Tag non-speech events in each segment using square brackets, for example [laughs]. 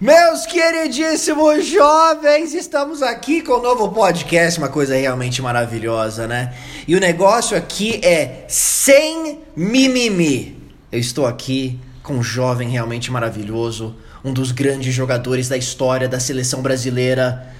Meus queridíssimos jovens, estamos aqui com um novo podcast, uma coisa realmente maravilhosa, né? E o negócio aqui é sem mimimi. Eu estou aqui com um jovem realmente maravilhoso, um dos grandes jogadores da história da seleção brasileira.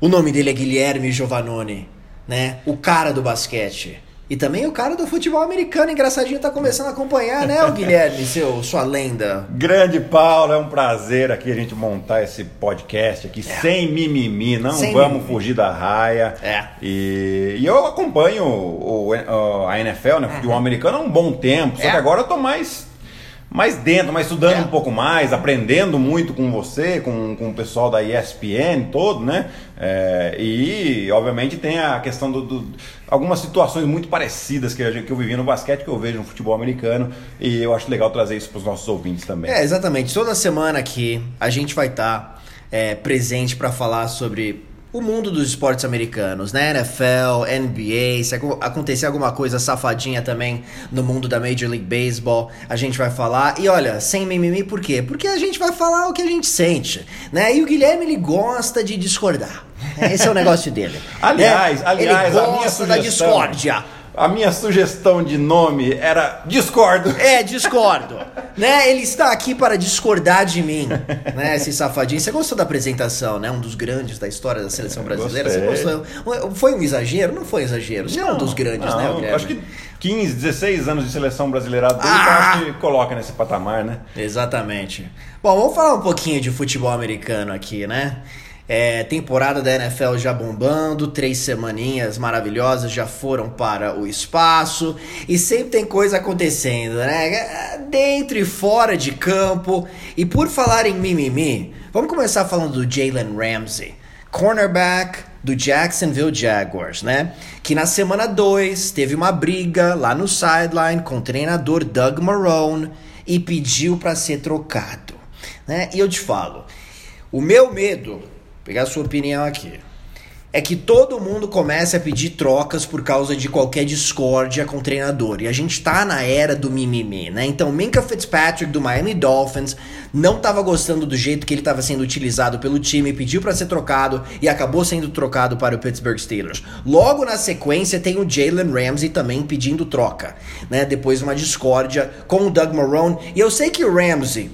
O nome dele é Guilherme Giovannone, né? O cara do basquete. E também o cara do futebol americano, engraçadinho, tá começando a acompanhar, né, o [laughs] Guilherme, seu, sua lenda. Grande Paulo, é um prazer aqui a gente montar esse podcast aqui é. sem mimimi, não sem vamos mimimi. fugir da raia. É. E, e eu acompanho o, o, a NFL, né, futebol uhum. americano há um bom tempo, só é. que agora eu tô mais mais dentro, mais estudando é. um pouco mais, aprendendo muito com você, com, com o pessoal da ESPN todo, né? É, e obviamente tem a questão do, do, algumas situações muito parecidas que eu, que eu vivi no basquete, que eu vejo no futebol americano, e eu acho legal trazer isso para os nossos ouvintes também. É, exatamente. Toda semana aqui a gente vai estar tá, é, presente para falar sobre o mundo dos esportes americanos, né? NFL, NBA, se acontecer alguma coisa safadinha também no mundo da Major League Baseball, a gente vai falar. E olha, sem mimimi, por quê? Porque a gente vai falar o que a gente sente, né? E o Guilherme, ele gosta de discordar. Esse é o negócio dele. [laughs] aliás, né? aliás, ele gosta da discórdia. A minha sugestão de nome era discordo. [laughs] É, discordo. né? Ele está aqui para discordar de mim, [laughs] né? Esse safadinho. Você gostou da apresentação, né? Um dos grandes da história da seleção brasileira. Você gostou? Foi um exagero? Não foi um exagero. Você não, é um dos grandes, não, né, Guilherme? Acho que 15, 16 anos de seleção brasileira dele, ah! acho que coloca nesse patamar, né? Exatamente. Bom, vamos falar um pouquinho de futebol americano aqui, né? É, temporada da NFL já bombando, três semaninhas maravilhosas já foram para o espaço e sempre tem coisa acontecendo, né? Dentro e fora de campo. E por falar em mimimi, vamos começar falando do Jalen Ramsey, cornerback do Jacksonville Jaguars, né? Que na semana 2 teve uma briga lá no sideline com o treinador Doug Marrone e pediu para ser trocado, né? E eu te falo, o meu medo pegar a sua opinião aqui. É que todo mundo começa a pedir trocas por causa de qualquer discórdia com o treinador. E a gente tá na era do mimimi, né? Então, Minka Fitzpatrick do Miami Dolphins não tava gostando do jeito que ele estava sendo utilizado pelo time, pediu para ser trocado e acabou sendo trocado para o Pittsburgh Steelers. Logo na sequência tem o Jalen Ramsey também pedindo troca, né? Depois de uma discórdia com o Doug Marrone. E eu sei que o Ramsey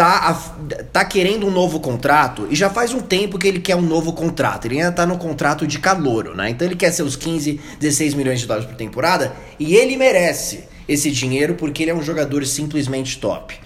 tá, tá querendo um novo contrato e já faz um tempo que ele quer um novo contrato. Ele ainda tá no contrato de calouro, né? Então ele quer seus 15, 16 milhões de dólares por temporada e ele merece esse dinheiro porque ele é um jogador simplesmente top.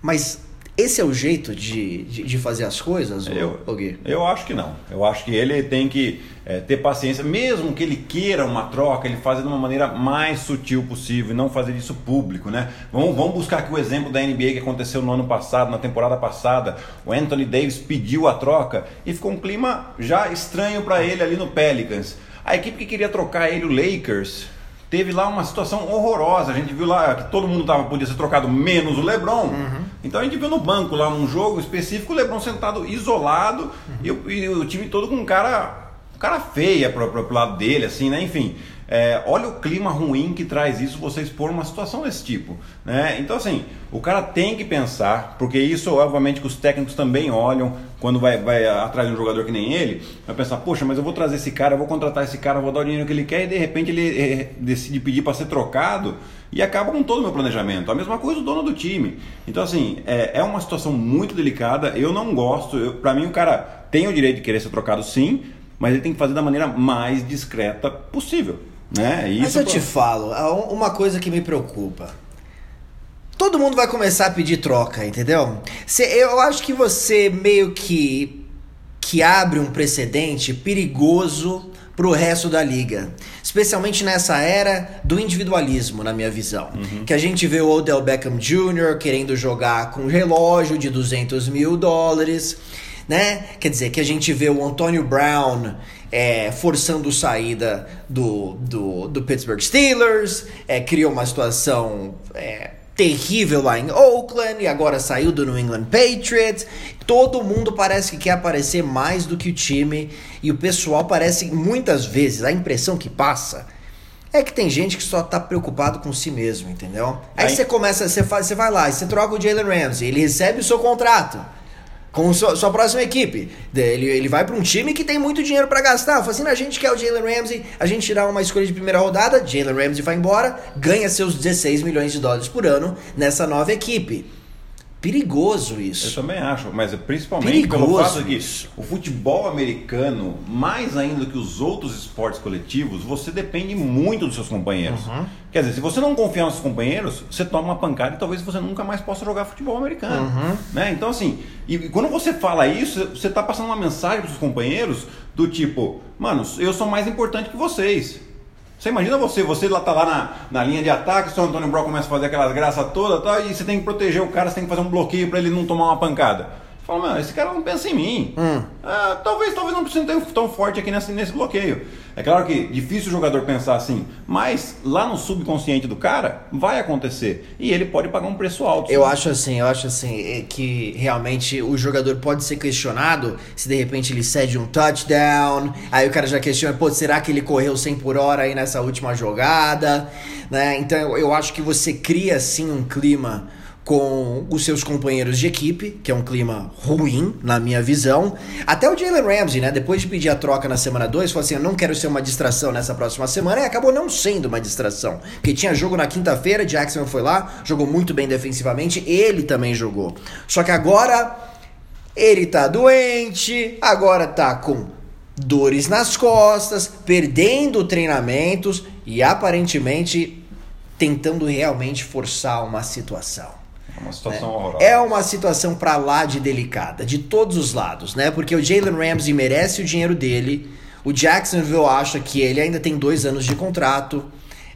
Mas esse é o jeito de, de, de fazer as coisas, eu, Gui? Eu acho que não. Eu acho que ele tem que é, ter paciência, mesmo que ele queira uma troca, ele fazer de uma maneira mais sutil possível e não fazer isso público, né? Vamos, vamos buscar aqui o exemplo da NBA que aconteceu no ano passado, na temporada passada. O Anthony Davis pediu a troca e ficou um clima já estranho para ele ali no Pelicans. A equipe que queria trocar ele, o Lakers, teve lá uma situação horrorosa. A gente viu lá que todo mundo tava, podia ser trocado, menos o Lebron. Uhum. Então a gente viu no banco lá num jogo específico o Lebron sentado isolado uhum. e, o, e, o, time todo com um cara, um cara feia pro, pro, pro lado dele, assim, né? Enfim. É, olha o clima ruim que traz isso você expor uma situação desse tipo. Né? Então, assim, o cara tem que pensar, porque isso, obviamente, que os técnicos também olham quando vai, vai atrás de um jogador que nem ele, vai pensar, poxa, mas eu vou trazer esse cara, vou contratar esse cara, vou dar o dinheiro que ele quer, e de repente ele é, decide pedir para ser trocado e acaba com todo o meu planejamento. A mesma coisa o dono do time. Então, assim, é, é uma situação muito delicada, eu não gosto, para mim o cara tem o direito de querer ser trocado sim, mas ele tem que fazer da maneira mais discreta possível. Né? Isso Mas eu te falo, uma coisa que me preocupa. Todo mundo vai começar a pedir troca, entendeu? Eu acho que você meio que que abre um precedente perigoso pro resto da liga. Especialmente nessa era do individualismo, na minha visão. Uhum. Que a gente vê o Odell Beckham Jr. querendo jogar com um relógio de 200 mil dólares, né? Quer dizer, que a gente vê o Antonio Brown é, forçando saída do, do, do Pittsburgh Steelers, é, criou uma situação é, terrível lá em Oakland e agora saiu do New England Patriots. Todo mundo parece que quer aparecer mais do que o time e o pessoal parece muitas vezes a impressão que passa é que tem gente que só tá preocupado com si mesmo, entendeu? Aí, Aí você começa, você, faz, você vai lá e você troca o Jalen Ramsey, ele recebe o seu contrato. Com sua, sua próxima equipe. Ele, ele vai para um time que tem muito dinheiro para gastar. Fala assim, a gente quer o Jalen Ramsey, a gente tirar uma escolha de primeira rodada, Jalen Ramsey vai embora, ganha seus 16 milhões de dólares por ano nessa nova equipe. Perigoso isso. Eu também acho, mas principalmente Perigoso pelo fato de que o futebol americano, mais ainda que os outros esportes coletivos, você depende muito dos seus companheiros. Uhum. Quer dizer, se você não confiar nos seus companheiros, você toma uma pancada e talvez você nunca mais possa jogar futebol americano. Uhum. Né? Então, assim, e quando você fala isso, você está passando uma mensagem para os companheiros do tipo, mano, eu sou mais importante que vocês. Você imagina você, você lá tá lá na, na linha de ataque, o seu Antônio Brown começa a fazer aquelas graças todas tá, e você tem que proteger o cara, você tem que fazer um bloqueio para ele não tomar uma pancada. Fala, mano, esse cara não pensa em mim. Hum. Ah, talvez, talvez não precise ter tão forte aqui nesse, nesse bloqueio. É claro que difícil o jogador pensar assim, mas lá no subconsciente do cara vai acontecer e ele pode pagar um preço alto. Eu acho assim, eu acho assim é que realmente o jogador pode ser questionado se de repente ele cede um touchdown, aí o cara já questiona, pô, será que ele correu 100 por hora aí nessa última jogada, né? Então eu acho que você cria assim um clima com os seus companheiros de equipe, que é um clima ruim, na minha visão. Até o Jalen Ramsey, né? Depois de pedir a troca na semana 2, falou assim: Eu não quero ser uma distração nessa próxima semana, e acabou não sendo uma distração. Porque tinha jogo na quinta-feira, Jackson foi lá, jogou muito bem defensivamente, ele também jogou. Só que agora ele tá doente, agora tá com dores nas costas, perdendo treinamentos e aparentemente tentando realmente forçar uma situação. É uma situação é. horrorosa. É uma situação para lá de delicada, de todos os lados, né? Porque o Jalen Ramsey merece o dinheiro dele. O Jacksonville acha que ele ainda tem dois anos de contrato.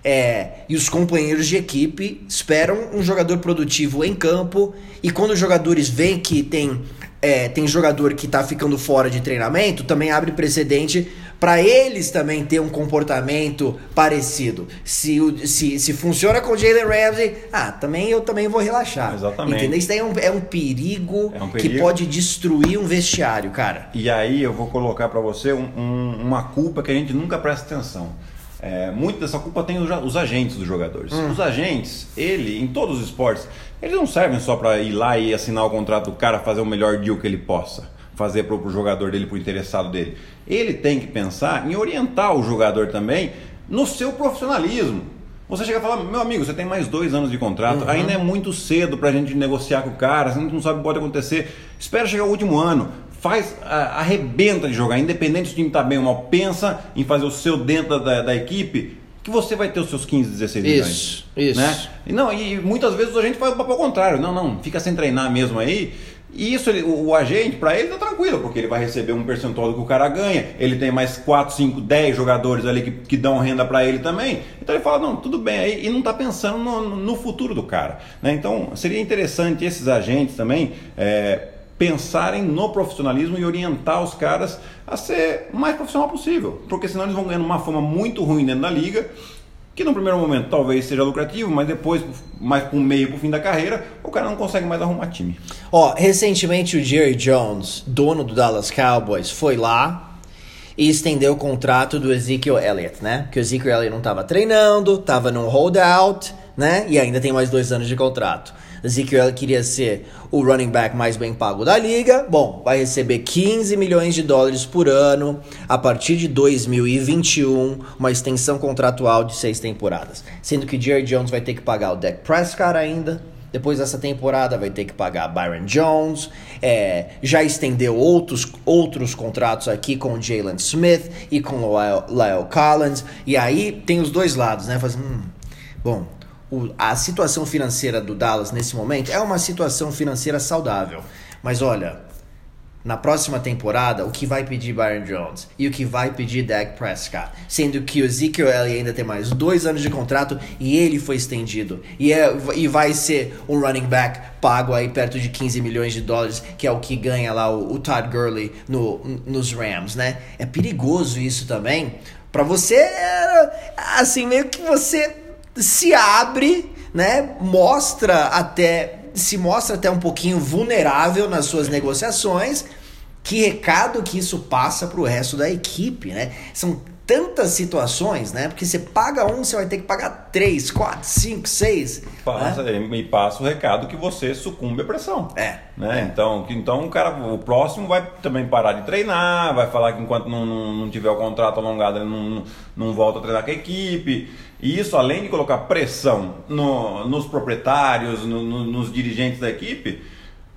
É, e os companheiros de equipe esperam um jogador produtivo em campo. E quando os jogadores veem que tem, é, tem jogador que está ficando fora de treinamento, também abre precedente para eles também ter um comportamento parecido. Se, se, se funciona com o Jalen Ramsey, ah, também eu também vou relaxar. Exatamente. Entendeu? Isso daí é um, é um, perigo, é um perigo que pode destruir um vestiário, cara. E aí eu vou colocar para você um, um, uma culpa que a gente nunca presta atenção. É, muito dessa culpa tem os, agentes dos jogadores. Hum. Os agentes, ele, em todos os esportes, eles não servem só para ir lá e assinar o contrato do cara, fazer o melhor deal que ele possa fazer para o jogador dele, para o interessado dele. Ele tem que pensar em orientar o jogador também no seu profissionalismo. Você chega e fala, meu amigo, você tem mais dois anos de contrato, uhum. ainda é muito cedo para a gente negociar com o cara, a gente não sabe o que pode acontecer. Espera chegar o último ano, faz, arrebenta de jogar, independente se o time está bem ou mal, pensa em fazer o seu dentro da, da equipe, que você vai ter os seus 15, 16 milhões. Isso, isso. Né? E, não, e muitas vezes a gente faz o papel contrário. Não, não, fica sem treinar mesmo aí e isso, ele, o, o, agente, para ele, tá tranquilo, porque ele vai receber um percentual do que o cara ganha, ele tem mais 4, 5, 10 jogadores ali que, que dão renda para ele também. Então ele fala, não, tudo bem aí, e não está pensando no, no, futuro do cara. Né? Então seria interessante esses agentes também é, pensarem no profissionalismo e orientar os caras a ser o mais profissional possível, porque senão eles vão ganhando uma fama muito ruim dentro da liga que no primeiro momento talvez seja lucrativo, mas depois, mais com meio pro fim da carreira, o cara não consegue mais arrumar time. Ó, recentemente o Jerry Jones, dono do Dallas Cowboys, foi lá e estendeu o contrato do Ezekiel Elliott, né? Que o Ezekiel Elliott não estava treinando, estava num holdout, né? E ainda tem mais dois anos de contrato. Ezekiel queria ser o running back mais bem pago da liga. Bom, vai receber 15 milhões de dólares por ano a partir de 2021, uma extensão contratual de seis temporadas. Sendo que Jerry Jones vai ter que pagar o Dak Prescott ainda, depois dessa temporada vai ter que pagar Byron Jones. É, já estendeu outros, outros contratos aqui com Jalen Smith e com o Lyle Collins. E aí tem os dois lados, né? Faz, hum, bom, o, a situação financeira do Dallas nesse momento é uma situação financeira saudável. Mas olha, na próxima temporada, o que vai pedir Byron Jones e o que vai pedir Dak Prescott, sendo que o Ezekiel Elliott ainda tem mais dois anos de contrato e ele foi estendido e, é, e vai ser um running back pago aí perto de 15 milhões de dólares, que é o que ganha lá o, o Todd Gurley no, nos Rams, né? É perigoso isso também. Para você, assim, meio que você se abre, né? Mostra até se mostra até um pouquinho vulnerável nas suas negociações. Que recado que isso passa para o resto da equipe, né? São tantas situações, né? Porque você paga um, você vai ter que pagar três, quatro, cinco, seis. Passa, né? Me passa o recado que você sucumbe à pressão. É. Né? É. Então, que- então o, cara, o próximo vai também parar de treinar, vai falar que enquanto não, não, não tiver o contrato alongado, ele não, não, não volta a treinar com a equipe. E isso, além de colocar pressão no- nos proprietários, no- no- nos dirigentes da equipe,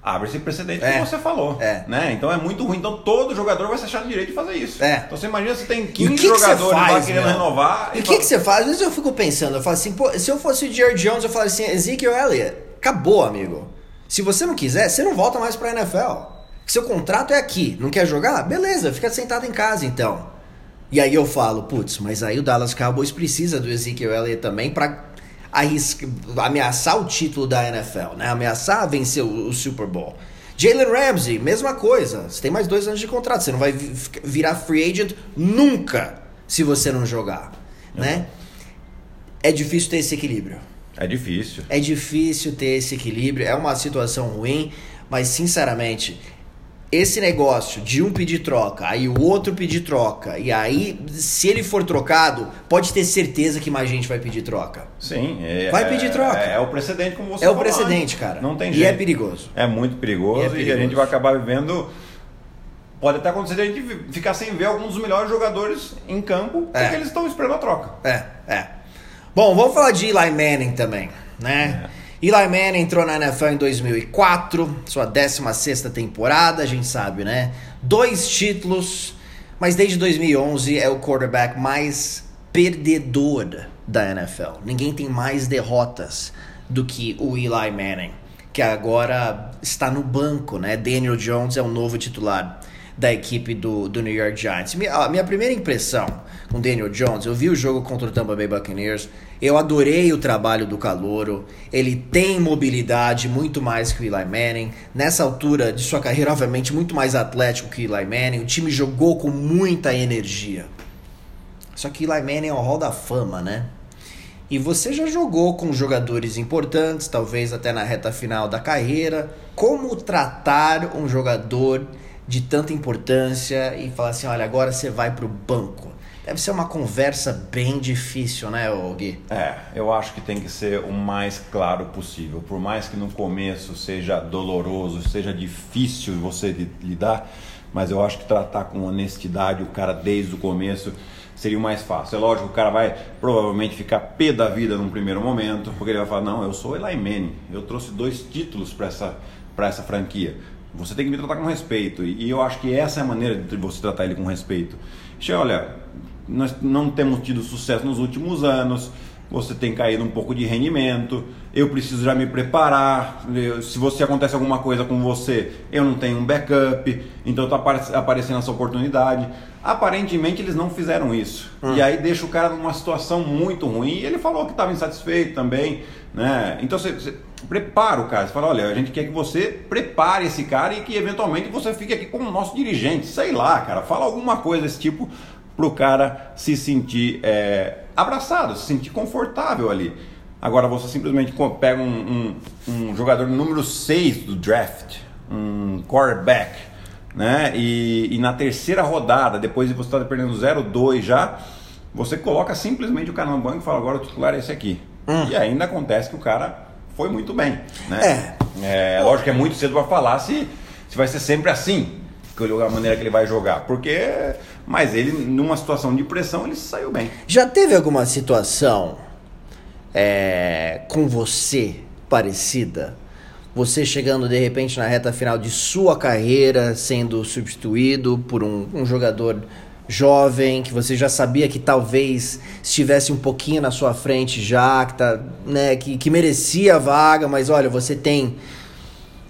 abre esse precedente É. que você falou. É. Né? Então é muito ruim. Então todo jogador vai se achar no direito de fazer isso. É. Então você imagina se tem E o 15 que que jogadores lá faz, querendo renovar. E o que, fala- que você faz? Às vezes eu fico pensando, eu falo assim, pô, se eu fosse o Jerry Jones, eu falo assim, Ezekiel Elliott, acabou, amigo. Se você não quiser, você não volta mais pra NFL. Seu contrato é aqui, não quer jogar? Beleza, fica sentado em casa então. E aí eu falo, putz, mas aí o Dallas Cowboys precisa do Ezekiel Elliott também pra arrisca, ameaçar o título da NFL, né? Ameaçar vencer o, o Super Bowl. Jalen Ramsey, mesma coisa. Você tem mais dois anos de contrato. Você não vai virar free agent nunca se você não jogar, né? É difícil ter esse equilíbrio. É difícil. É difícil ter esse equilíbrio. É uma situação ruim, mas sinceramente, esse negócio de um pedir troca, aí o outro pedir troca, e aí, se ele for trocado, pode ter certeza que mais gente vai pedir troca. Sim. É, Vai pedir troca. É, é o precedente, como você É o falou precedente, antes. cara. Não tem E jeito. é perigoso. É muito perigoso E e, é a perigoso. gente vai acabar vivendo. Pode até acontecer de a gente ficar sem ver alguns dos melhores jogadores em campo É. porque eles estão esperando a troca. É, é. Bom, vamos falar de Eli Manning também, né? Eli Manning entrou na NFL em 2004, sua 16ª temporada, a gente sabe, né? Dois títulos, mas desde 2011 é o quarterback mais perdedor da NFL. Ninguém tem mais derrotas do que o Eli Manning, que agora está no banco, né? Daniel Jones é o novo titular da equipe do, do New York Giants. Minha, minha primeira impressão com Daniel Jones, eu vi o jogo contra o Tampa Bay Buccaneers, eu adorei o trabalho do Calouro, ele tem mobilidade muito mais que o Eli Manning, nessa altura de sua carreira, obviamente, muito mais atlético que o Eli Manning, o time jogou com muita energia. Só que Eli Manning é o hall da fama, né? E você já jogou com jogadores importantes, talvez até na reta final da carreira. Como tratar um jogador de tanta importância e falar assim: olha, agora você vai pro banco? Deve ser uma conversa bem difícil, né, Gui? É, eu acho que tem que ser o mais claro possível. Por mais que no começo seja doloroso, seja difícil você lidar, mas eu acho que tratar com honestidade o cara desde o começo seria o mais fácil. É lógico, o cara vai provavelmente ficar pé da vida num primeiro momento, porque ele vai falar: não, eu sou Manning, eu trouxe dois títulos para essa, pra essa franquia. Você tem que me tratar com respeito. E eu acho que essa é a maneira de você tratar ele com respeito. Che, olha, nós não temos tido sucesso nos últimos anos. Você tem caído um pouco de rendimento. Eu preciso já me preparar. Se você acontece alguma coisa com você, eu não tenho um backup. Então está aparecendo essa oportunidade. Aparentemente eles não fizeram isso. E aí deixa o cara numa situação muito ruim. E ele falou que estava insatisfeito também. Né? Então você, você prepara o cara. Você fala, olha, a gente quer que você prepare esse cara e que eventualmente você fique aqui como nosso dirigente. Sei lá, cara. Fala alguma coisa desse tipo pro cara se sentir é, abraçado, se sentir confortável ali. Agora você simplesmente pega um, um- um jogador número 6 do draft, um quarterback, né? E, e na terceira rodada, depois de você estar perdendo 0-2 já, você coloca simplesmente o cara no banco e fala, agora o titular é esse aqui. E ainda acontece que o cara foi muito bem. Né? É. lógico que é muito cedo para falar se, se vai ser sempre assim que a maneira que ele vai jogar, porque mas ele numa situação de pressão ele saiu bem. Já teve alguma situação é, com você parecida? Você chegando de repente na reta final de sua carreira, sendo substituído por um, um jogador jovem, que você já sabia que talvez estivesse um pouquinho na sua frente já, que, tá, né, que, que merecia a vaga, mas olha, você tem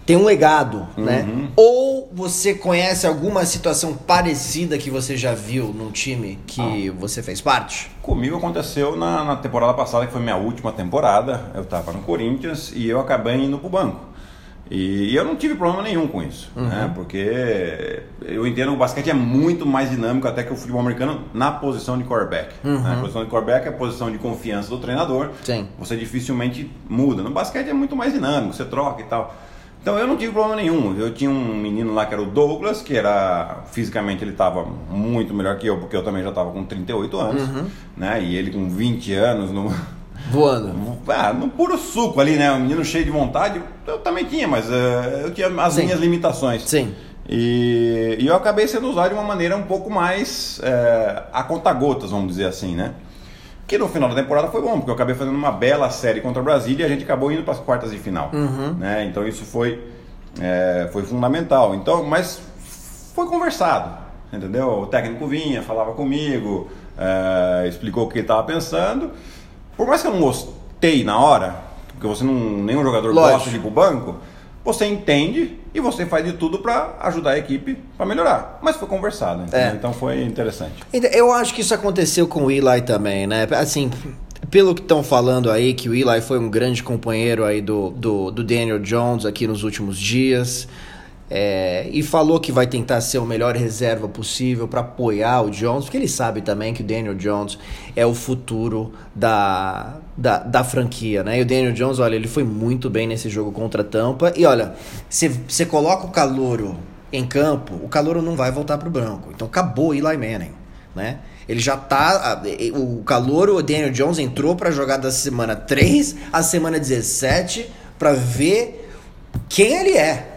tem um legado, né? Ou você conhece alguma situação parecida que você já viu num time que você fez parte? Comigo aconteceu na, na temporada passada, que foi minha última temporada. Eu estava no Corinthians e eu acabei indo pro banco. E, e eu não tive problema nenhum com isso, né? Porque eu entendo que o basquete é muito mais dinâmico até que o futebol americano na posição de quarterback. né? A posição de quarterback é a posição de confiança do treinador. Sim. Você dificilmente muda. No basquete é muito mais dinâmico, você troca e tal. Então eu não tive problema nenhum. Eu tinha um menino lá que era o Douglas, que era fisicamente ele estava muito melhor que eu, porque eu também já estava com 38 anos, Uhum. né? E ele com 20 anos no, [laughs] Voando. ah, no puro suco ali, né? Um menino cheio de vontade, eu também tinha, mas eh, eu tinha as Sim. minhas limitações. Sim. E, e eu acabei sendo usado de uma maneira um pouco mais eh, a conta-gotas, vamos dizer assim, né? Que no final da temporada foi bom, porque eu acabei fazendo uma bela série contra o Brasília e a gente acabou indo para as quartas de final. Né? Então isso foi, eh, foi fundamental. Então, mas foi conversado, entendeu? O técnico vinha, falava comigo, eh, explicou o que ele estava pensando. Por mais que eu não gostei na hora, porque você não, nenhum jogador Lógico. gosta de ir pro banco, você entende e você faz de tudo para ajudar a equipe para melhorar. Mas foi conversado? É. então foi interessante. Então, Eu acho que isso aconteceu com o Eli também, né? Assim, pelo que estão falando aí, que o Eli foi um grande companheiro aí do, do, do Daniel Jones aqui nos últimos dias. É, e falou que vai tentar ser o melhor reserva possível para apoiar o Jones, porque ele sabe também que o Daniel Jones é o futuro da, da, da franquia, né? E o Daniel Jones, olha, ele foi muito bem nesse jogo contra a Tampa. E olha, você coloca o calouro em campo, o calouro não vai voltar pro branco. Então acabou o Eli Manning, né? Ele já tá. O calor, o Daniel Jones entrou pra jogar da semana 3 à semana 17 pra ver quem ele é.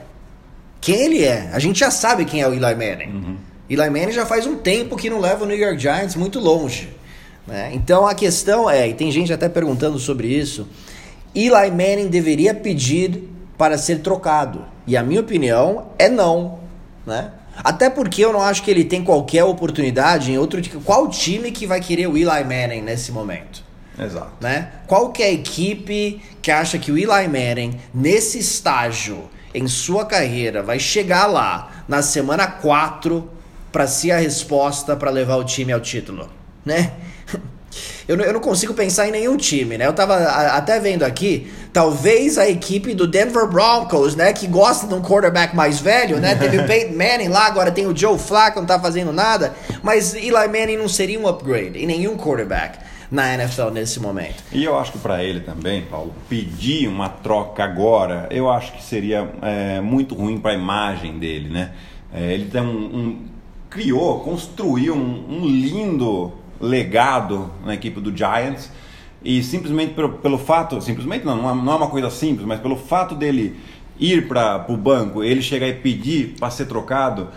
Quem ele é. A gente já sabe quem é o Eli Manning. Eli Manning já faz um tempo que não leva o New York Giants muito longe. né? Então a questão é, e tem gente até perguntando sobre isso, Eli Manning deveria pedir para ser trocado. E a minha opinião é não. Né? Até porque eu não acho que ele tem qualquer oportunidade em outro. Qual time que vai querer o Eli Manning nesse momento? Exato. né? Qual que é a equipe que acha que o Eli Manning, nesse estágio em sua carreira, vai chegar lá na semana 4 para ser a resposta para levar o time ao título, né? [laughs] Eu não, eu não consigo pensar em nenhum time, né? Eu tava até vendo aqui, talvez a equipe do Denver Broncos, né? Que gosta de um quarterback mais velho, né? Teve o [laughs] Peyton Manning lá, agora tem o Joe Flacco, não tá fazendo nada. Mas Eli Manning não seria um upgrade em nenhum quarterback na NFL nesse momento. E eu acho que para ele também, Paulo, pedir uma troca agora, eu acho que seria é, muito ruim para a imagem dele, né? É, ele tem um, um- criou, construiu um, um lindo legado na equipe do Giants e simplesmente pelo, pelo fato, simplesmente não, não é, é uma coisa simples, mas pelo fato dele ir para o banco, ele chegar e pedir para ser trocado,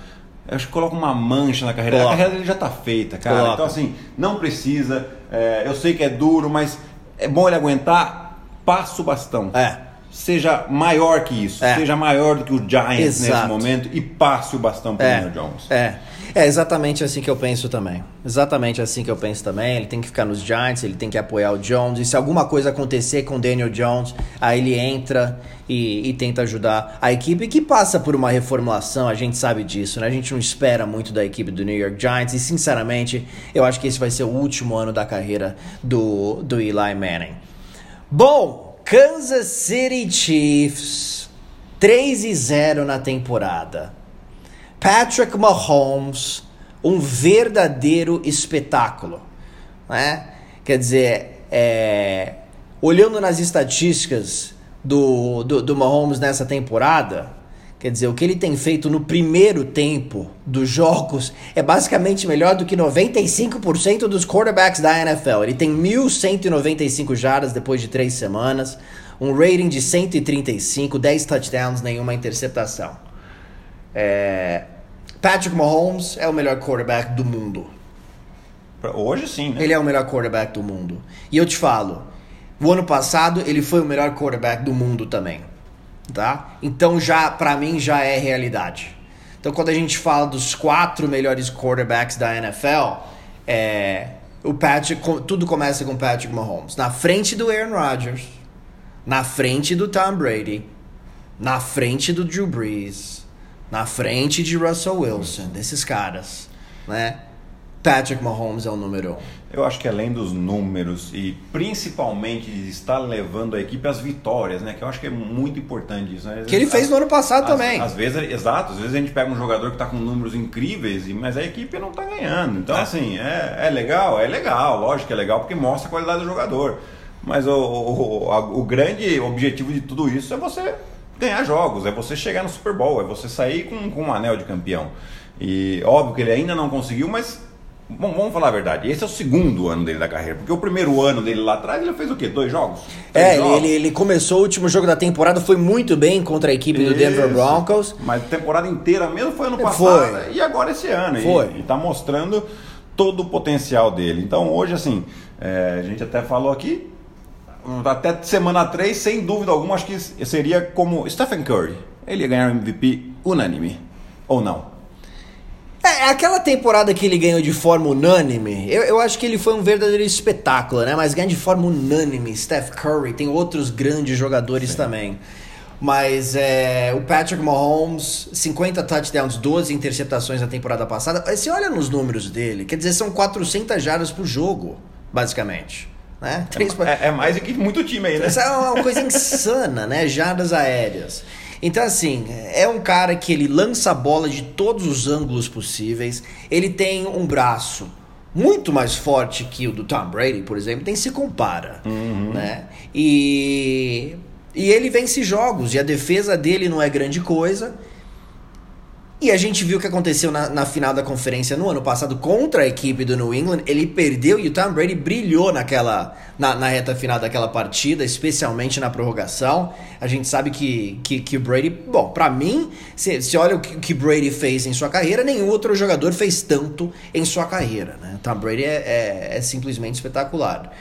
acho que coloca uma mancha na carreira. Coloca. A carreira dele já tá feita, cara. Coloca. Então assim, não precisa. é, eu sei que é duro, mas é bom ele aguentar. Passa o bastão. É. Seja maior que isso. É. Seja maior do que o Giants nesse Exato. momento e passe o bastão pro É, Daniel Jones. é. É exatamente assim que eu penso também. Exatamente assim que eu penso também. Ele tem que ficar nos Giants, ele tem que apoiar o Jones. E se alguma coisa acontecer com o Daniel Jones, aí ele entra e, e tenta ajudar a equipe que passa por uma reformulação. A gente sabe disso, né? A gente não espera muito da equipe do New York Giants. E sinceramente, eu acho que esse vai ser o último ano da carreira do, do Eli Manning. Bom, Kansas City Chiefs 3 e 0 na temporada. Patrick Mahomes, um verdadeiro espetáculo, né? Quer dizer, é, olhando nas estatísticas do, do, do Mahomes nessa temporada, quer dizer, o que ele tem feito no primeiro tempo dos jogos é basicamente melhor do que 95% dos quarterbacks da NFL. Ele tem 1.195 jardas depois de três semanas, um rating de 135, 10 touchdowns, nenhuma interceptação. É, Patrick Mahomes é o melhor quarterback do mundo. Hoje sim, né? Ele é o melhor quarterback do mundo. E eu te falo, o ano passado ele foi o melhor quarterback do mundo também, tá? Então já para mim já é realidade. Então quando a gente fala dos quatro melhores quarterbacks da NFL, é o Patrick, tudo começa com o Patrick Mahomes, na frente do Aaron Rodgers, na frente do Tom Brady, na frente do Drew Brees, na frente de Russell Wilson, desses caras, né? Patrick Mahomes é o número um. Eu acho que além dos números e principalmente de estar levando a equipe às vitórias, né? Que eu acho que é muito importante isso. Né? Que ele fez no ano passado às- também. Às vezes, exato, às vezes a gente pega um jogador que está com números incríveis, e- mas a equipe não está ganhando. Então, É. assim, é, é legal, é legal, lógico que é legal porque mostra a qualidade do jogador. Mas o, o, a- o grande objetivo de tudo isso é você ganhar jogos, é você chegar no Super Bowl, é você sair com, com um anel de campeão. E óbvio que ele ainda não conseguiu, mas Bom, vamos falar a verdade. Esse é o segundo ano dele da carreira. Porque o primeiro ano dele lá atrás, ele fez o quê? Dois jogos? é, jogos. Ele, ele começou o último jogo da temporada, foi muito bem contra a equipe Isso. do Denver Broncos. Mas a temporada inteira mesmo foi ano passado. Foi. E agora esse ano. Foi. E, e tá mostrando todo o potencial dele. Então hoje, assim, é, a gente até falou aqui, até semana 3, sem dúvida alguma, acho que seria como Stephen Curry. Ele ia ganhar o MVP unânime. Ou não? É, aquela temporada que ele ganhou de forma unânime, eu, eu acho que ele foi um verdadeiro espetáculo, né? Mas ganhar de forma unânime, Steph Curry, tem outros grandes jogadores Sim. também. Mas é, o Patrick Mahomes, 50 touchdowns, 12 interceptações na temporada passada. Você olha nos números dele, quer dizer, são 400 jardas por jogo, basicamente. Né? É, é, mais do que muito time aí, né? Essa é uma coisa insana, né? Jardas aéreas. Então, assim, é um cara que ele lança a bola de todos os ângulos possíveis. Ele tem um braço muito mais forte que o do Tom Brady, por exemplo, nem se compara, uhum. né? E, e ele vence jogos e a defesa dele não é grande coisa. E a gente viu o que aconteceu na, na, final da conferência no ano passado contra a equipe do New England. Ele perdeu e o Tom Brady brilhou naquela na, na reta final daquela partida, especialmente na prorrogação. A gente sabe que, que, que o Brady, bom, para mim, se, se olha o que, que Brady fez em sua carreira, nenhum outro jogador fez tanto em sua carreira. Né? Tom Brady é, é, é simplesmente espetacular.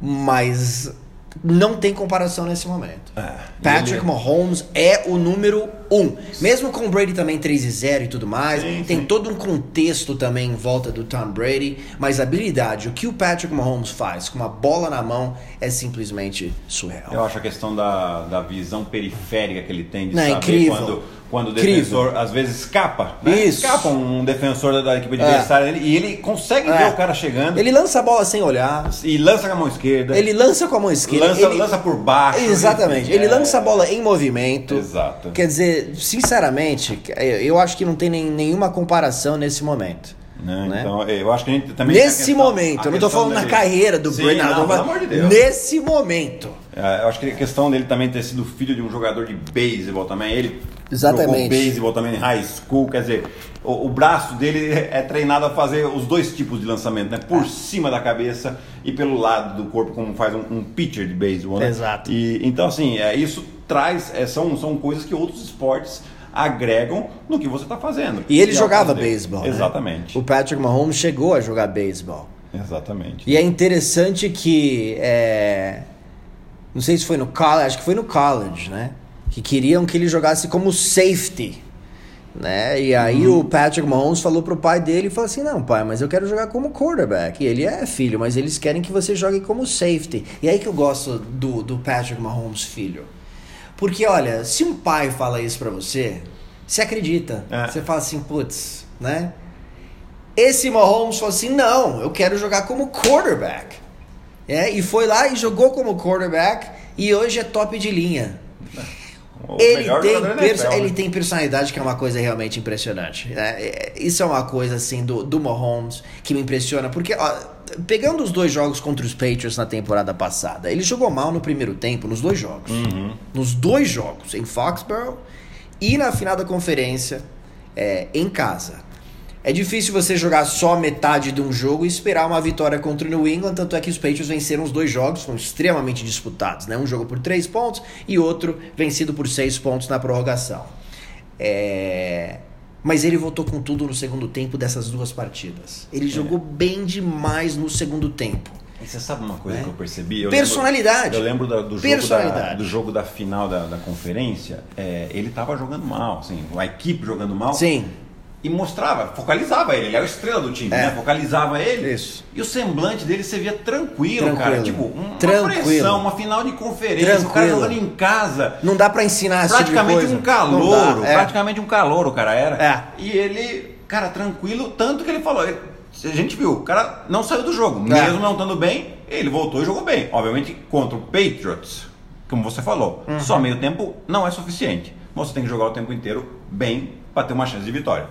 Mas não tem comparação nesse momento. É, Patrick ele... Mahomes é o número um. Mesmo com o Brady também 3 e 0 e tudo mais, sim, tem sim. todo um contexto também em volta do Tom Brady, mas a habilidade, o que o Patrick Mahomes faz com uma bola na mão é simplesmente surreal. Eu acho a questão da, da visão periférica que ele tem de não, saber incrível. quando quando o defensor Incrível. às vezes escapa. Né? Isso. Escapa um defensor da, equipe adversária é. e ele consegue é. ver o cara chegando. Ele lança a bola sem olhar. E lança com a mão esquerda. Ele lança com a mão esquerda. Lança, ele... lança por baixo. Exatamente. Ele, ele lança a bola em movimento. Exato. Quer dizer, sinceramente, eu acho que não tem nem, nenhuma comparação nesse momento. Né? Né? Então, eu acho que a gente também. Nesse questão, momento, eu não estou falando dele. na carreira do Sim, Bernardo. Não, pelo amor de Deus. Nesse momento. É, eu acho que a questão dele também ter sido filho de um jogador de beisebol também. Ele Exatamente. jogou beisebol também high school, quer dizer, o, o, braço dele é treinado a fazer os dois tipos de lançamento, né? Por é. cima da cabeça e pelo lado do corpo, como faz um, um pitcher de beisebol, né? Exato. E, então, assim, é, isso traz, é, são, são coisas que outros esportes agregam no que você está fazendo. E ele jogava beisebol. Né? Exatamente. O Patrick Mahomes chegou a jogar beisebol. Exatamente. E é interessante que. É... Não sei se foi no college, acho que foi no college, né? Que queriam que ele jogasse como safety. Né? E aí uhum. o Patrick Mahomes falou pro pai dele e falou assim: "Não, pai, mas eu quero jogar como quarterback". E ele é filho, mas eles querem que você jogue como safety. E aí que eu gosto do, do Patrick Mahomes filho. Porque, olha, se um pai fala isso para você, você acredita. É. Você fala assim, putz, né? Esse Mahomes falou assim: não, eu quero jogar como quarterback. É, e foi lá e jogou como quarterback e hoje é top de linha. Ele tem, perso ele né? tem personalidade que é uma coisa realmente impressionante. Né? É, isso é uma coisa assim do, do Mahomes que me impressiona, porque ó, pegando os dois jogos contra os Patriots na temporada passada, ele jogou mal no primeiro tempo, nos dois jogos. Uhum. Nos dois jogos, em Foxborough e na final da conferência é, em casa. É difícil você jogar só metade de um jogo e esperar uma vitória contra o New England, tanto é que os Patriots venceram os dois jogos, foram extremamente disputados, né? Um jogo por três pontos e outro vencido por seis pontos na prorrogação. É... Mas ele voltou com tudo no segundo tempo dessas duas partidas. Ele é. jogou bem demais no segundo tempo. E você sabe uma coisa é. que eu percebi? Eu Personalidade. Lembro, eu lembro da, do, jogo da, do jogo da final da, da conferência. É, ele estava jogando mal, assim, a equipe jogando mal. Sim e mostrava, focalizava ele, ele era a estrela do time, é. né? Focalizava ele. Isso. E o semblante dele você via tranquilo, tranquilo. cara. Tipo, uma tranquilo. pressão, uma final de conferência, tranquilo. o cara jogando em casa. Não dá para ensinar esse Praticamente tipo um calouro, é. praticamente um calouro o cara era. É. E ele, cara, tranquilo, tanto que ele falou, ele, a gente viu, o cara não saiu do jogo, é. mesmo não estando bem, ele voltou e jogou bem. Obviamente contra o Patriots, como você falou, uhum. só meio tempo não é suficiente. Você tem que jogar o tempo inteiro bem para ter uma chance de vitória.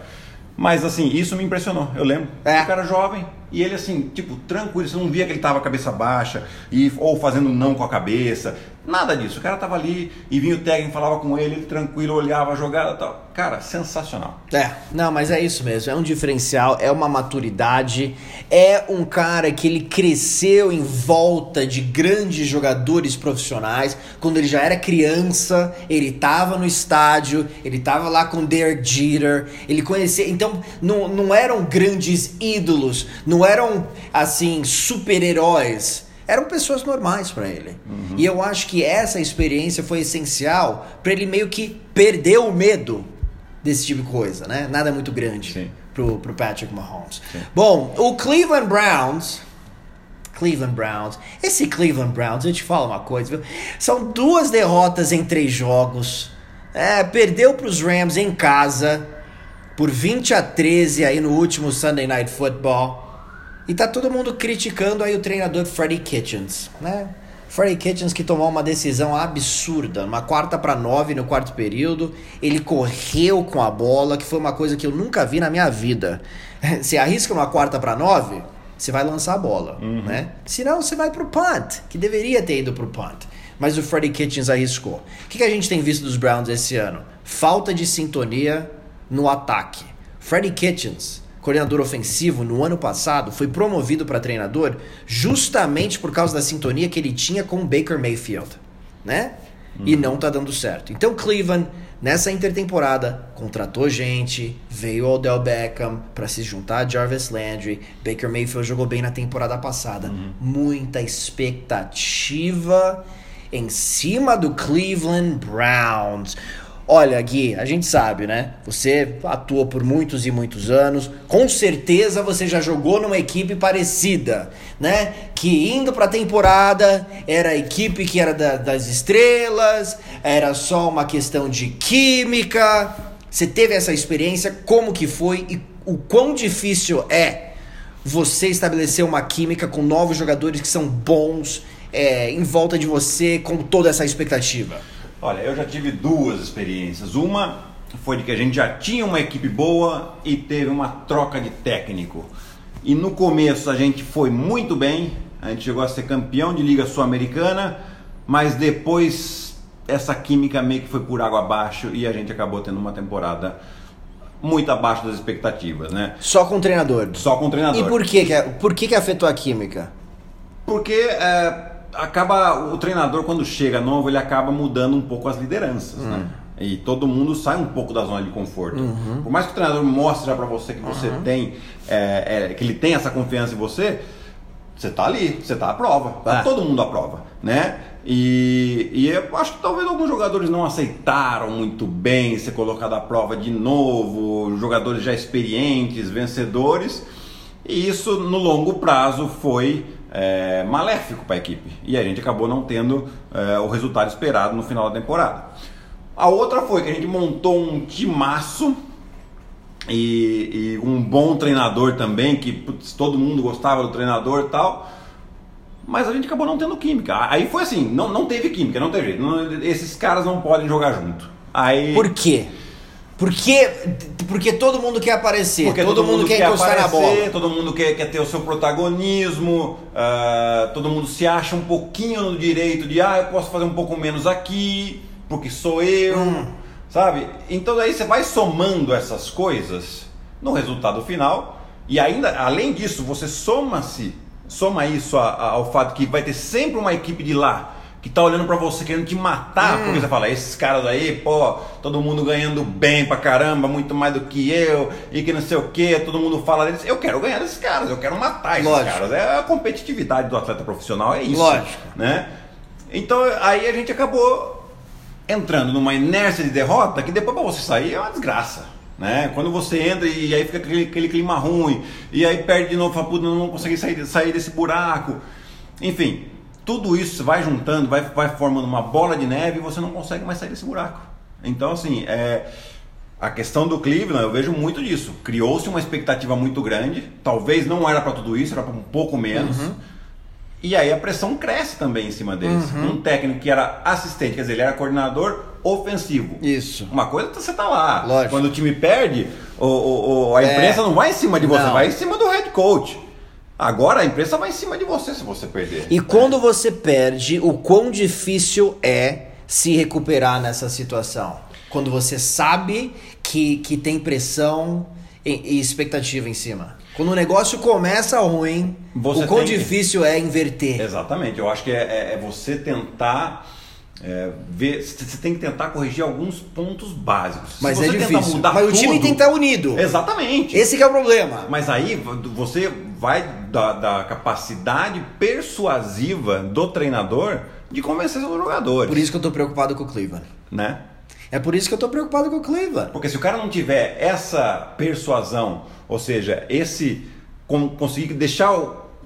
Mas assim, isso me impressionou. Eu lembro. É. O cara jovem, E ele assim, tipo, tranquilo, você não via que ele tava cabeça baixa e, ou fazendo não com a cabeça. Nada disso. O cara tava ali e vinha o técnico, falava com ele, ele tranquilo, olhava a jogada tal. Cara, sensacional. É, não, mas é isso mesmo. É um diferencial, é uma maturidade, é um cara que ele cresceu em volta de grandes jogadores profissionais. Quando ele já era criança, ele tava no estádio, ele tava lá com Derek Jeter, ele conhecia. Então, não, não eram grandes ídolos, não eram assim super-heróis eram pessoas normais para ele. Uhum. E eu acho que essa experiência foi essencial para ele meio que perder o medo desse tipo de coisa, né? Nada muito grande Sim. pro, pro Patrick Mahomes. Sim. Bom, o Cleveland Browns. Cleveland Browns. Esse Cleveland Browns, eu te falo uma coisa, viu? São duas derrotas em três jogos. É, perdeu pros Rams em casa por 20 a 13 aí no último Sunday Night Football. E tá todo mundo criticando aí o treinador Freddie Kitchens, né? Freddie Kitchens que tomou uma decisão absurda, uma quarta para nove no quarto período, ele correu com a bola, que foi uma coisa que eu nunca vi na minha vida. [laughs] Você arrisca uma quarta para nove, você vai lançar a bola, uhum. né? Senão você vai pro punt, que deveria ter ido pro punt. Mas o Freddie Kitchens arriscou. O que, que a gente tem visto dos Browns esse ano? Falta de sintonia no ataque. Freddie Kitchens coordenador ofensivo no ano passado, foi promovido para treinador justamente por causa da sintonia que ele tinha com o Baker Mayfield, né? Uhum. E não tá dando certo. Então Cleveland nessa intertemporada contratou gente, veio o Odell Beckham para se juntar a Jarvis Landry, Baker Mayfield jogou bem na temporada passada. Uhum. Muita expectativa em cima do Cleveland Browns. Olha, Gui, a gente sabe, né? Você atua por muitos e muitos anos. Com certeza você já jogou numa equipe parecida, né? Que indo pra temporada era a equipe que era da, das estrelas, era só uma questão de química. Você teve essa experiência? Como que foi e o quão difícil é você estabelecer uma química com novos jogadores que são bons é, em volta de você com toda essa expectativa? Olha, eu já tive duas experiências. Uma foi de que a gente já tinha uma equipe boa e teve uma troca de técnico. E no começo a gente foi muito bem, a gente chegou a ser campeão de Liga Sul-Americana, mas depois essa química meio que foi por água abaixo e a gente acabou tendo uma temporada muito abaixo das expectativas, né? Só com o treinador? Só com o treinador. E por que, por que, que afetou a química? Porque é, acaba o treinador quando chega novo ele acaba mudando um pouco as lideranças, né? hum. né? E todo mundo sai um pouco da zona de conforto. Uhum. Por mais que o treinador mostre para você que você uhum. tem, é, é, que ele tem essa confiança em você, você tá ali, você tá à prova. Tá é. todo mundo à prova, né? E, e eu acho que talvez alguns jogadores não aceitaram muito bem ser colocado à prova de novo, jogadores já experientes, vencedores. E isso no longo prazo foi é, maléfico para a equipe. E a gente acabou não tendo é, o resultado esperado no final da temporada. A outra foi que a gente montou um timaço e, e um bom treinador também, que putz, todo mundo gostava do treinador e tal. Mas a gente acabou não tendo química. Aí foi assim, não, não teve química, não teve jeito. Não, esses caras não podem jogar junto. Aí... Por quê? Porque, porque todo mundo quer aparecer, porque todo, todo mundo, mundo, quer, quer encostar aparecer, na bola. Todo mundo quer, quer ter o seu protagonismo, uh, todo mundo se acha um pouquinho no direito de, ah, eu posso fazer um pouco menos aqui, porque sou eu, hum. sabe? Então aí você vai somando essas coisas no resultado final, e ainda, além disso, você soma-se, soma isso ao fato que vai ter sempre uma equipe de lá que tá olhando para você querendo te matar, hum. porque você fala, esses caras aí, pô, todo mundo ganhando bem pra caramba, muito mais do que eu, e que não sei o que, todo mundo fala deles. Eu quero ganhar desses caras, eu quero matar esses Lógico. caras. É a competitividade do atleta profissional, é isso. Lógico. Né? Então aí a gente acabou entrando numa inércia de derrota que depois pra você sair é uma desgraça. Né? Quando você entra e aí fica aquele, aquele clima ruim, e aí perde de novo, fala, puta, não consegue sair, sair desse buraco. Enfim, tudo isso vai juntando, vai, vai formando uma bola de neve e você não consegue mais sair desse buraco. Então, assim, é, a questão do Cleveland, eu vejo muito disso. Criou-se uma expectativa muito grande, talvez não era para tudo isso, era para um pouco menos. Uhum. E aí a pressão cresce também em cima deles. Uhum. Um técnico que era assistente, quer dizer, ele era coordenador ofensivo. Isso. Uma coisa é você tá lá. Lógico. Quando o time perde, o, o, o a imprensa é. não vai em cima de você, não. vai em cima do head coach. Agora a imprensa vai em cima de você se você perder. E quando você perde, o quão difícil é se recuperar nessa situação? Quando você sabe que, que tem pressão e, e expectativa em cima. Quando o negócio começa ruim, Você o quão tem difícil é inverter. Exatamente, eu acho que é, é- é você tentar é, ver. Você tem que tentar corrigir alguns pontos básicos. Mas é difícil. mudar Mas o time tudo- tem que estar unido. Exatamente. Esse que é o problema. Mas aí você vai da, da capacidade persuasiva do treinador de convencer seus jogadores. Por isso que eu tô preocupado com o Cleveland. Né? É por isso que eu tô preocupado com o Cleveland. Porque se o cara não tiver essa persuasão, ou seja, esse con- conseguir deixar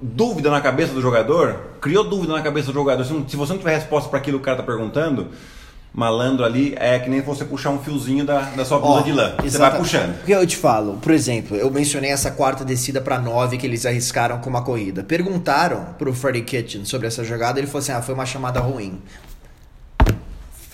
dúvida na cabeça do jogador, criou dúvida na cabeça do jogador. Se você não tiver resposta para aquilo que o cara tá perguntando, malandro ali é que nem você puxar um fiozinho da, da sua blusa Ó, de lã. Você vai puxando. Porque eu te falo, por exemplo, eu mencionei essa quarta descida para nove que eles arriscaram com uma corrida. Perguntaram pro Freddie Kitchen sobre essa jogada, ele falou assim: ah, foi uma chamada ruim.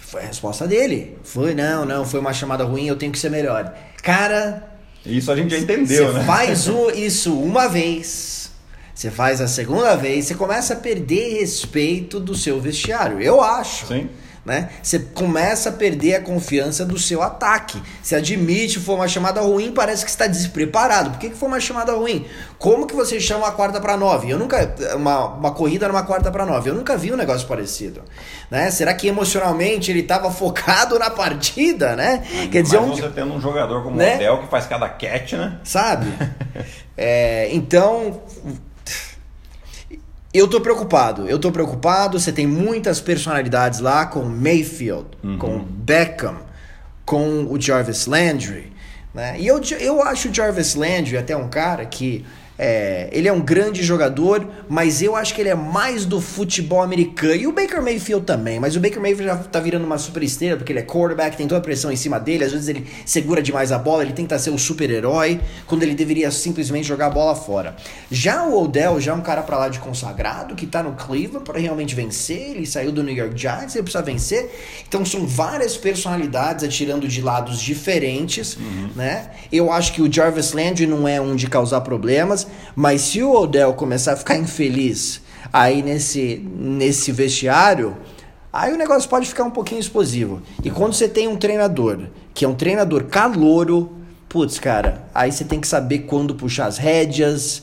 Foi a resposta dele. Foi, não, não, foi uma chamada ruim, eu tenho que ser melhor. Cara, Isso a gente já entendeu, você né? faz o- [laughs] isso uma vez, você faz a segunda vez, você começa a perder respeito do seu vestiário. Eu acho. Sim. Né? Você começa a perder a confiança do seu ataque. Você admite foi uma chamada ruim, parece que está despreparado. Por que, que foi uma chamada ruim? Como que você chama a quarta para nove? Eu nunca uma, uma corrida numa quarta para nove. Eu nunca vi um negócio parecido, né? Será que emocionalmente ele estava focado na partida, né? Quer dizer, Mas você tendo um jogador como Né? o Odell que faz cada catch, né? sabe? [laughs] É, então, eu tô preocupado. Eu tô preocupado. Você tem muitas personalidades lá com Mayfield, com Beckham, com o Jarvis Landry. Né? E eu, eu acho o Jarvis Landry até um cara que é, ele é um grande jogador, mas eu acho que ele é mais do futebol americano. E o Baker Mayfield também, mas o Baker Mayfield já tá virando uma super estrela, porque ele é quarterback, tem toda a pressão em cima dele, às vezes ele segura demais a bola, ele tenta ser o super-herói, quando ele deveria simplesmente jogar a bola fora. Já o Odell, já é um cara pra lá de consagrado, que tá no Cleveland para realmente vencer, ele saiu do New York Giants, ele precisa vencer. Então são várias personalidades atirando de lados diferentes, né? Eu acho que o Jarvis Landry não é um de causar problemas, mas se o Odell começar a ficar infeliz aí nesse, nesse vestiário, aí o negócio pode ficar um pouquinho explosivo. E quando você tem um treinador que é um treinador calouro, putz, cara, aí você tem que saber quando puxar as rédeas,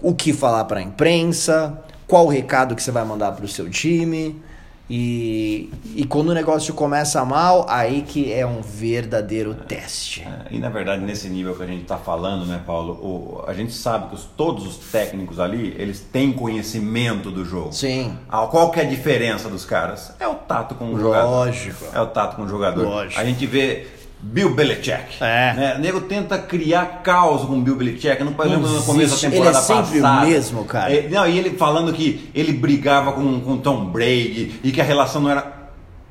o que falar para a imprensa, qual o recado que você vai mandar para o seu time. E, e quando o negócio começa mal, aí que é um verdadeiro teste. É, E na verdade, nesse nível que a gente está falando, né, Paulo, o- a gente sabe que os- todos os técnicos ali, eles têm conhecimento do jogo. Sim. Ah, Qual que é a diferença dos caras? É o tato com o jogador. Lógico. É o tato com o jogador. Lógico. A gente vê Bill Belichick. É. Né? O nego tenta criar caos com o Bill Belichick. Não pode Não no começo da existe. Ele temporada é sempre o passada. mesmo, cara. É, não, e ele falando que ele brigava com, com Tom Brady e que a relação não era.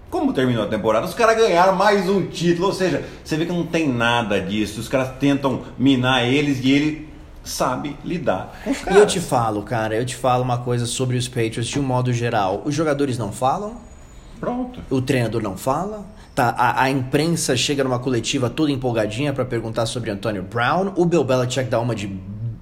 Como terminou a temporada? Os caras ganharam mais um título, ou seja, você vê que não tem nada disso. Os caras tentam minar eles e ele sabe lidar com os E eu te falo, cara, eu te falo uma coisa sobre os Patriots de um modo geral. Os jogadores não falam, Pronto. o treinador não fala. Tá, a, a imprensa chega numa coletiva toda empolgadinha pra perguntar sobre Antonio Brown. O Bill Belichick dá uma de,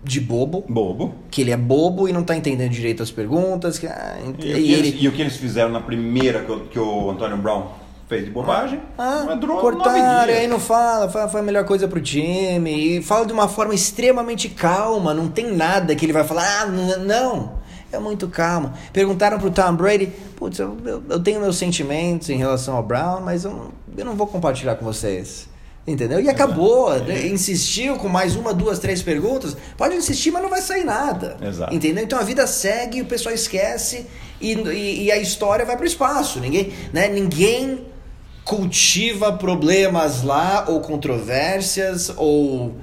de bobo, Bobo. que ele é bobo e não tá entendendo direito as perguntas. Que, ah, E, e o que ele, eles, e o que eles fizeram na primeira que o, que o Antônio Brown fez de bobagem? Ah, durou cortaram, nove e aí não fala, fala, foi a melhor coisa pro time. E fala de uma forma extremamente calma, não tem nada que ele vai falar, ah, não. É muito calmo. Perguntaram pro Tom Brady, putz, eu, eu, eu tenho meus sentimentos em relação ao Brown, mas eu, não- eu não vou compartilhar com vocês. Entendeu? E acabou. É. Insistiu com mais uma, duas, três perguntas. Pode insistir, mas não vai sair nada. Exato. Entendeu? Então a vida segue, o pessoal esquece e, e, e a história vai pro espaço. Ninguém, né? Ninguém cultiva problemas lá ou controvérsias ou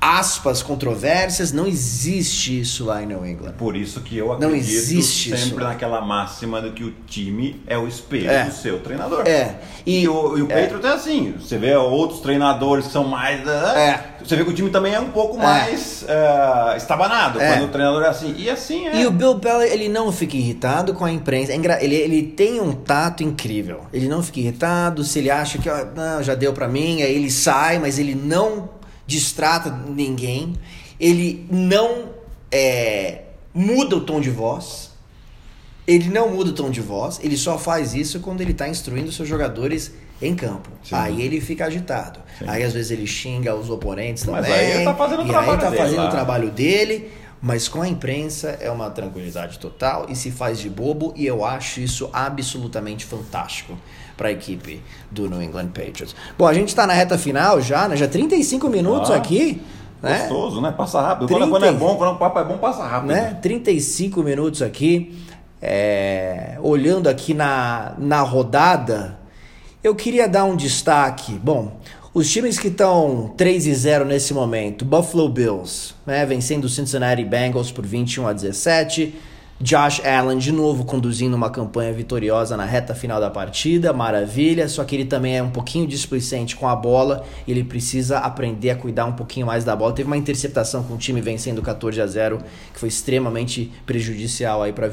aspas controvérsias. Não existe isso lá em New England. Por isso que eu Não acredito existe sempre isso. naquela máxima de que o time é o espelho É. do seu treinador. É. E, o, e o É. Patriots é assim. Você vê outros treinadores que são mais. É. Você vê que o time também é um pouco É. mais eh, estabanado É. quando o treinador é assim. E assim é. E o Bill Belichick, ele não fica irritado com a imprensa. É Ele, ele tem um tato incrível. Ele não fica irritado. Se ele acha que ó, não, já deu pra mim, aí ele sai, mas ele não distrata ninguém. Ele não é, muda o tom de voz. Ele não muda o tom de voz, ele só faz isso quando ele está instruindo seus jogadores em campo. Sim. Aí ele fica agitado. Sim. Aí às vezes ele xinga os oponentes Mas também. aí ele tá fazendo o trabalho aí tá dele fazendo o trabalho dele. Mas com a imprensa é uma tranquilidade total e se faz de bobo e eu acho isso absolutamente fantástico para a equipe do New England Patriots. Bom, a gente está na reta final já, né? Já 35 minutos Ah, aqui, né? Gostoso, né? Passa rápido. Quando, 30 quando é bom, quando o papo é bom, passa rápido. né? 35 minutos aqui. É, olhando aqui na, na rodada, eu queria dar um destaque. Bom, os times que estão 3 e 0 nesse momento, Buffalo Bills, né, vencendo o Cincinnati Bengals por 21 a 17. Josh Allen de novo conduzindo uma campanha vitoriosa na reta final da partida, maravilha. Só que ele também é um pouquinho displicente com a bola, e ele precisa aprender a cuidar um pouquinho mais da bola. Teve uma interceptação com o time vencendo 14 a 0, que foi extremamente prejudicial aí para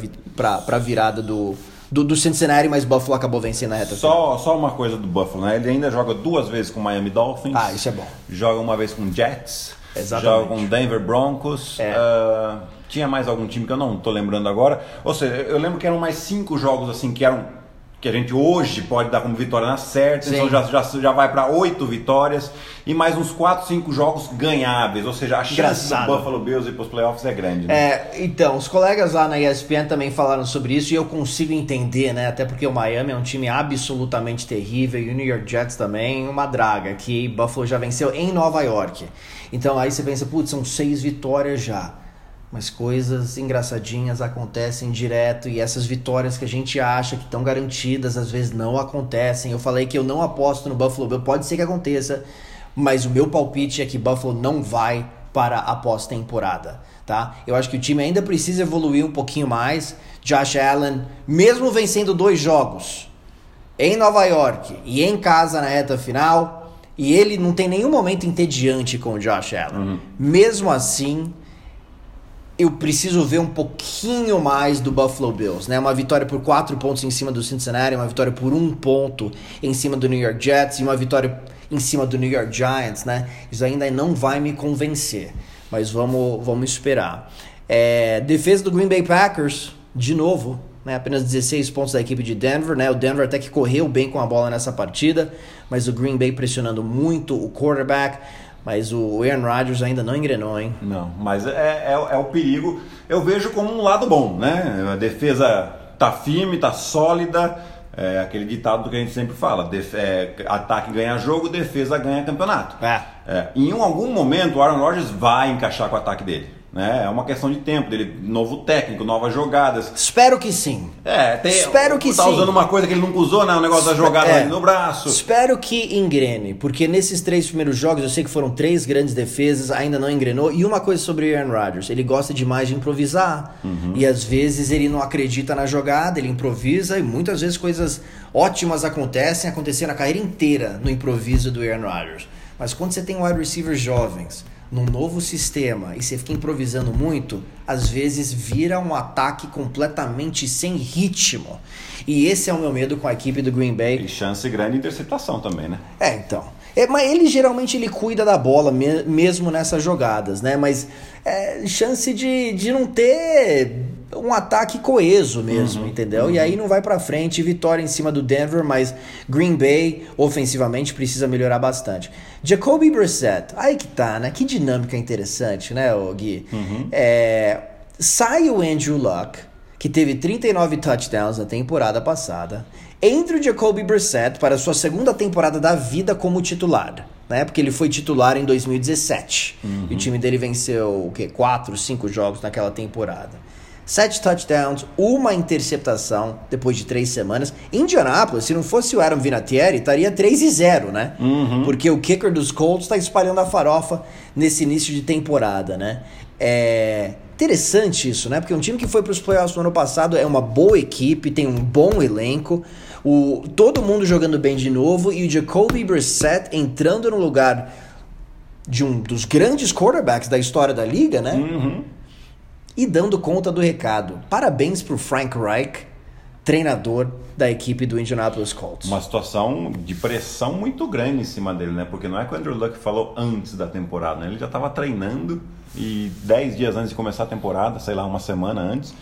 a virada do, do, do Cincinnati, mas Buffalo acabou vencendo na reta final. Só, só uma coisa do Buffalo, né? Ele ainda joga duas vezes com o Miami Dolphins. Ah, isso é bom. Joga uma vez com o Jets. Exatamente. Joga com o Denver Broncos. É. ah, tinha mais algum time que eu não tô lembrando agora. Ou seja, eu lembro que eram mais cinco jogos assim que eram que a gente hoje pode dar como vitória na certa, então já, já, já vai para oito vitórias e mais uns quatro, cinco jogos ganháveis, ou seja, a chance Engraçado. do Buffalo Bills ir para os playoffs é grande. Né? É, então, os colegas lá na ESPN também falaram sobre isso e eu consigo entender, né? Até porque o Miami é um time absolutamente terrível e o New York Jets também, uma draga, que Buffalo já venceu em Nova York. Então aí você pensa, putz, são seis vitórias já. Mas coisas engraçadinhas acontecem direto e essas vitórias que a gente acha que estão garantidas às vezes não acontecem. Eu falei que eu não aposto no Buffalo Bills, pode ser que aconteça, mas o meu palpite é que Buffalo não vai para a pós-temporada, tá? Eu acho que o time ainda precisa evoluir um pouquinho mais. Josh Allen, mesmo vencendo dois jogos em Nova York e em casa na reta final, e ele não tem nenhum momento entediante com o Josh Allen. Mesmo assim, eu preciso ver um pouquinho mais do Buffalo Bills, né? Uma vitória por quatro pontos em cima do Cincinnati, uma vitória por um ponto em cima do New York Jets e uma vitória em cima do New York Giants, né? Isso ainda não vai me convencer, mas vamos, vamos esperar. É, defesa do Green Bay Packers, de novo, né? Apenas 16 pontos da equipe de Denver, né? O Denver até que correu bem com a bola nessa partida, mas o Green Bay pressionando muito o quarterback. Mas o Aaron Rodgers ainda não engrenou, hein? Não, mas é, é, é o perigo. Eu vejo como um lado bom, né? A defesa tá firme, tá sólida. É aquele ditado que a gente sempre fala: def- é, ataque ganha jogo, defesa ganha campeonato. É. É, em um- algum momento o Aaron Rodgers vai encaixar com o ataque dele. Né? É uma questão de tempo dele, novo técnico, novas jogadas. Espero que sim. É, tem, Espero que tá sim. usando uma coisa que ele nunca usou, né? O negócio da jogada É. ali no braço. Espero que engrene, porque nesses três primeiros jogos eu sei que foram três grandes defesas, ainda não engrenou. E uma coisa sobre o Aaron Rodgers, ele gosta demais de improvisar. E às vezes ele não acredita na jogada, ele improvisa e muitas vezes coisas ótimas acontecem, aconteceram a carreira inteira no improviso do Aaron Rodgers. Mas quando você tem wide receivers jovens, num novo sistema e você fica improvisando muito, às vezes vira um ataque completamente sem ritmo. E esse é o meu medo com a equipe do Green Bay. E chance grande de interceptação também, né? É, então. É, mas ele geralmente ele cuida da bola me- mesmo nessas jogadas, né? Mas é chance de, de não ter um ataque coeso mesmo, entendeu? E aí não vai pra frente, vitória em cima do Denver, mas Green Bay ofensivamente precisa melhorar bastante. Jacoby Brissett, aí que tá, né? Que dinâmica interessante, né, Gui? É, sai o Andrew Luck, que teve 39 touchdowns na temporada passada, entre o Jacoby Brissett para sua segunda temporada da vida como titular, né? Porque ele foi titular em 2017. E o time dele venceu o quê? 4, 5 jogos naquela temporada. Sete touchdowns, uma interceptação depois de três semanas. Indianápolis, se não fosse o Aaron Vinatieri, estaria 3 e 0, né? Porque o kicker dos Colts está espalhando a farofa nesse início de temporada, né? É interessante isso, né? Porque um time que foi para os playoffs no ano passado é uma boa equipe, tem um bom elenco, o, todo mundo jogando bem de novo e o Jacoby Brissett entrando no lugar de um dos grandes quarterbacks da história da liga, né? Uhum. E dando conta do recado. Parabéns pro Frank Reich treinador da equipe do Indianapolis Colts. Uma situação de pressão muito grande em cima dele, né? Porque não é que o Andrew Luck falou antes da temporada, né? Ele já estava treinando e 10 dias antes de começar a temporada, sei lá, uma semana antes,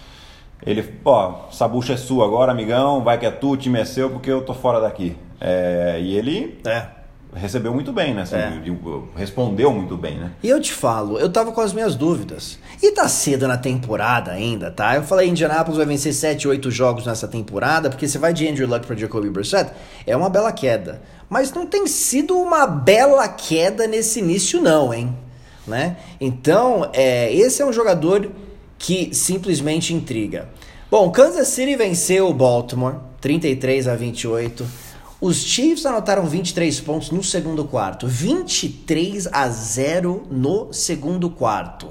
ele, ó, essa bucha é sua agora, amigão, vai que é tu, o time é seu, porque eu tô fora daqui. É, e ele É. recebeu muito bem, né? Assim, É. de- de- respondeu muito bem, né? E eu te falo, eu tava com as minhas dúvidas. E tá cedo na temporada ainda, tá? Eu falei, Indianapolis vai vencer 7, 8 jogos nessa temporada, porque você vai de Andrew Luck pra Jacoby Brissett, é uma bela queda. Mas não tem sido uma bela queda nesse início não, hein? Né? Então, é, esse é um jogador que simplesmente intriga. Bom, Kansas City venceu o Baltimore, 33 a 28. Os Chiefs anotaram 23 pontos no segundo quarto, 23 a 0 no segundo quarto.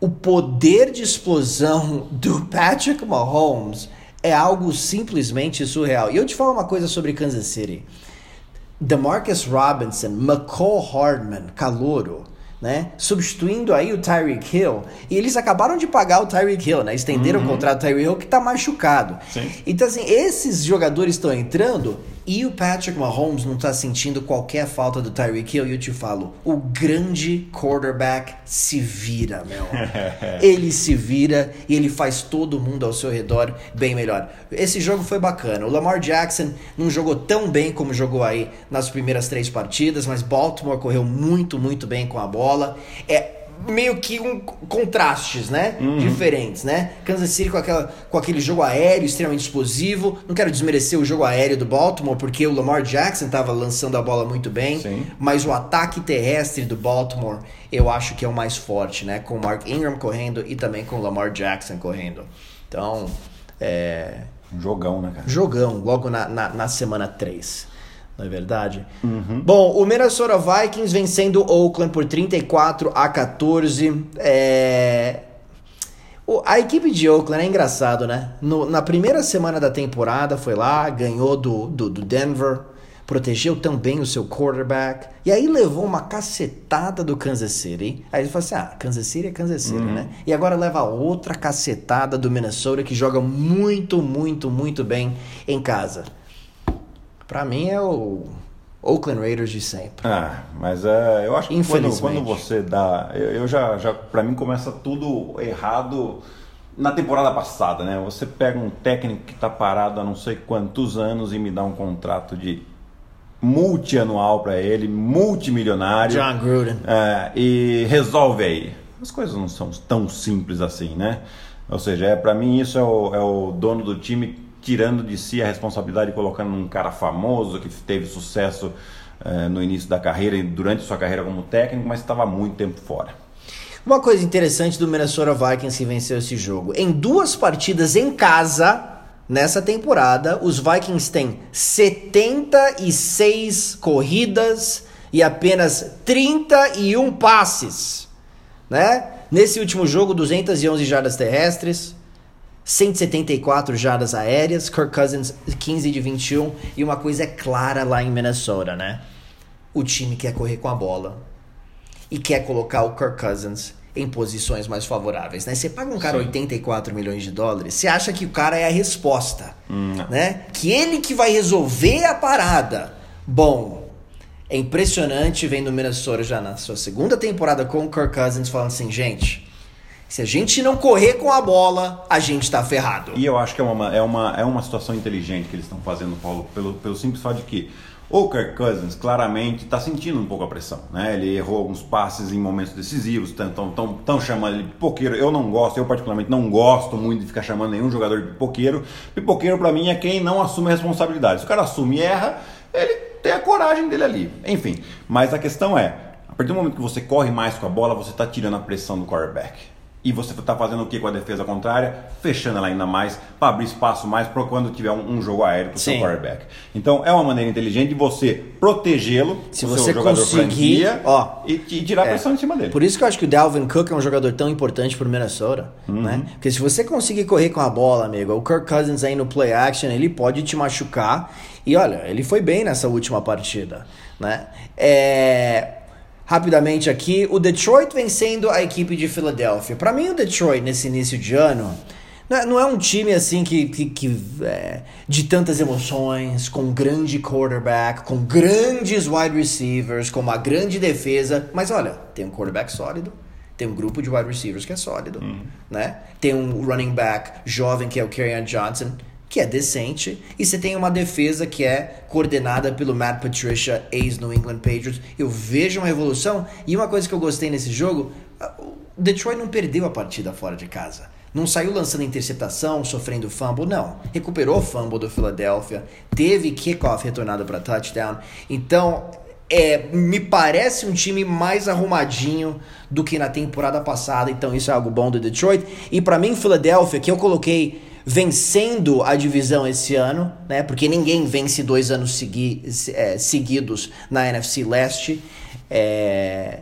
O poder de explosão do Patrick Mahomes é algo simplesmente surreal. E eu te falo uma coisa sobre Kansas City. DeMarcus Robinson, McCall Hardman, calouro, né? Substituindo aí o Tyreek Hill. E eles acabaram de pagar o Tyreek Hill, né? Estenderam o contrato do Tyreek Hill que tá machucado. Sim. Então, assim, esses jogadores estão entrando e o Patrick Mahomes não tá sentindo qualquer falta do Tyreek Hill. E eu te falo, o grande quarterback se vira, meu. [laughs] ele se vira e ele faz todo mundo ao seu redor bem melhor. Esse jogo foi bacana. O Lamar Jackson não jogou tão bem como jogou aí nas primeiras três partidas, mas Baltimore correu muito, muito bem com a bola. É meio que um contrastes, né? Diferentes, né? Kansas City com, aquela, com aquele jogo aéreo extremamente explosivo. Não quero desmerecer o jogo aéreo do Baltimore, porque o Lamar Jackson estava lançando a bola muito bem. Sim. Mas o ataque terrestre do Baltimore, eu acho que é o mais forte, né? Com o Mark Ingram correndo e também com o Lamar Jackson correndo. Então, é, Um jogão, né, cara? jogão logo na, na, na semana 3. Não é verdade? Bom, o Minnesota Vikings vencendo o Oakland por 34 a 14. É... o- A equipe de Oakland é engraçado, né? No- na primeira semana da temporada foi lá, ganhou do, do, do Denver, protegeu também o seu quarterback, e aí levou uma cacetada do Kansas City. Aí ele falou assim: ah, Kansas City é Kansas City, né? E agora leva outra cacetada do Minnesota que joga muito, muito, muito bem em casa. Pra mim é o Oakland Raiders de sempre. Ah, mas é, eu acho que quando, quando você dá. Eu, eu já, já. Pra mim começa tudo errado na temporada passada, né? Você pega um técnico que tá parado há não sei quantos anos e me dá um contrato de multianual pra ele, multimilionário. John Gruden. É, e resolve aí. As coisas não são tão simples assim, né? Ou seja, é, para mim isso é o, é o dono do time tirando de si a responsabilidade e colocando num cara famoso que teve sucesso é, no início da carreira e durante sua carreira como técnico, mas estava muito tempo fora. Uma coisa interessante do Minnesota Vikings que venceu esse jogo. Em duas partidas em casa, nessa temporada, os Vikings têm 76 corridas e apenas 31 passes. Né? Nesse último jogo, 211 jardas terrestres, 174 jardas aéreas, Kirk Cousins 15 de 21. E uma coisa é clara lá em Minnesota, né? O time quer correr com a bola e quer colocar o Kirk Cousins em posições mais favoráveis, né? Você paga um cara Sim. 84 milhões de dólares, você acha que o cara é a resposta, né? Que ele que vai resolver a parada. Bom, é impressionante vendo o Minnesota já na sua segunda temporada com o Kirk Cousins falando assim, gente, se a gente não correr com a bola, a gente tá ferrado. E eu acho que é uma, é uma, é uma situação inteligente que eles estão fazendo, Paulo, pelo, pelo simples fato de que o Kirk Cousins claramente está sentindo um pouco a pressão. Né? Ele errou alguns passes em momentos decisivos, estão chamando ele de pipoqueiro. Eu não gosto, eu particularmente não gosto muito de ficar chamando nenhum jogador de pipoqueiro. Pipoqueiro para mim é quem não assume a responsabilidade. Se o cara assume e erra, ele tem a coragem dele ali. Enfim, mas a questão é, a partir do momento que você corre mais com a bola, você está tirando a pressão do quarterback. E você está fazendo o que com a defesa contrária? Fechando ela ainda mais, para abrir espaço mais para quando tiver um, um jogo aéreo para o seu quarterback. Então é uma maneira inteligente de você protegê-lo, Se o você conseguir, ó, e, e tirar a É. pressão em cima dele. Por isso que eu acho que o Dalvin Cook é um jogador tão importante pro Minnesota, Uhum. né? Porque se você conseguir correr com a bola, amigo, o Kirk Cousins aí no play action, ele pode te machucar. E olha, ele foi bem nessa última partida, né? É... Rapidamente aqui, o Detroit vencendo a equipe de Filadélfia. Pra mim, o Detroit nesse início de ano Não é, não é um time assim que, que, que é, de tantas emoções, com um grande quarterback, com grandes wide receivers, com uma grande defesa. Mas olha, tem um quarterback sólido, tem um grupo de wide receivers que é sólido, uhum. né? Tem um running back jovem que é o Kerryon Johnson, que é decente, e você tem uma defesa que é coordenada pelo Matt Patricia, ex-New England Patriots. Eu vejo uma evolução, e uma coisa que eu gostei nesse jogo, o Detroit não perdeu a partida fora de casa. Não saiu lançando interceptação, sofrendo fumble, não. Recuperou o fumble do Philadelphia, teve kickoff retornado para touchdown. Então, é, me parece um time mais arrumadinho do que na temporada passada, então isso é algo bom do Detroit. E para mim, Philadelphia, que eu coloquei vencendo a divisão esse ano, né? Porque ninguém vence dois anos segui é, seguidos na NFC Leste. É,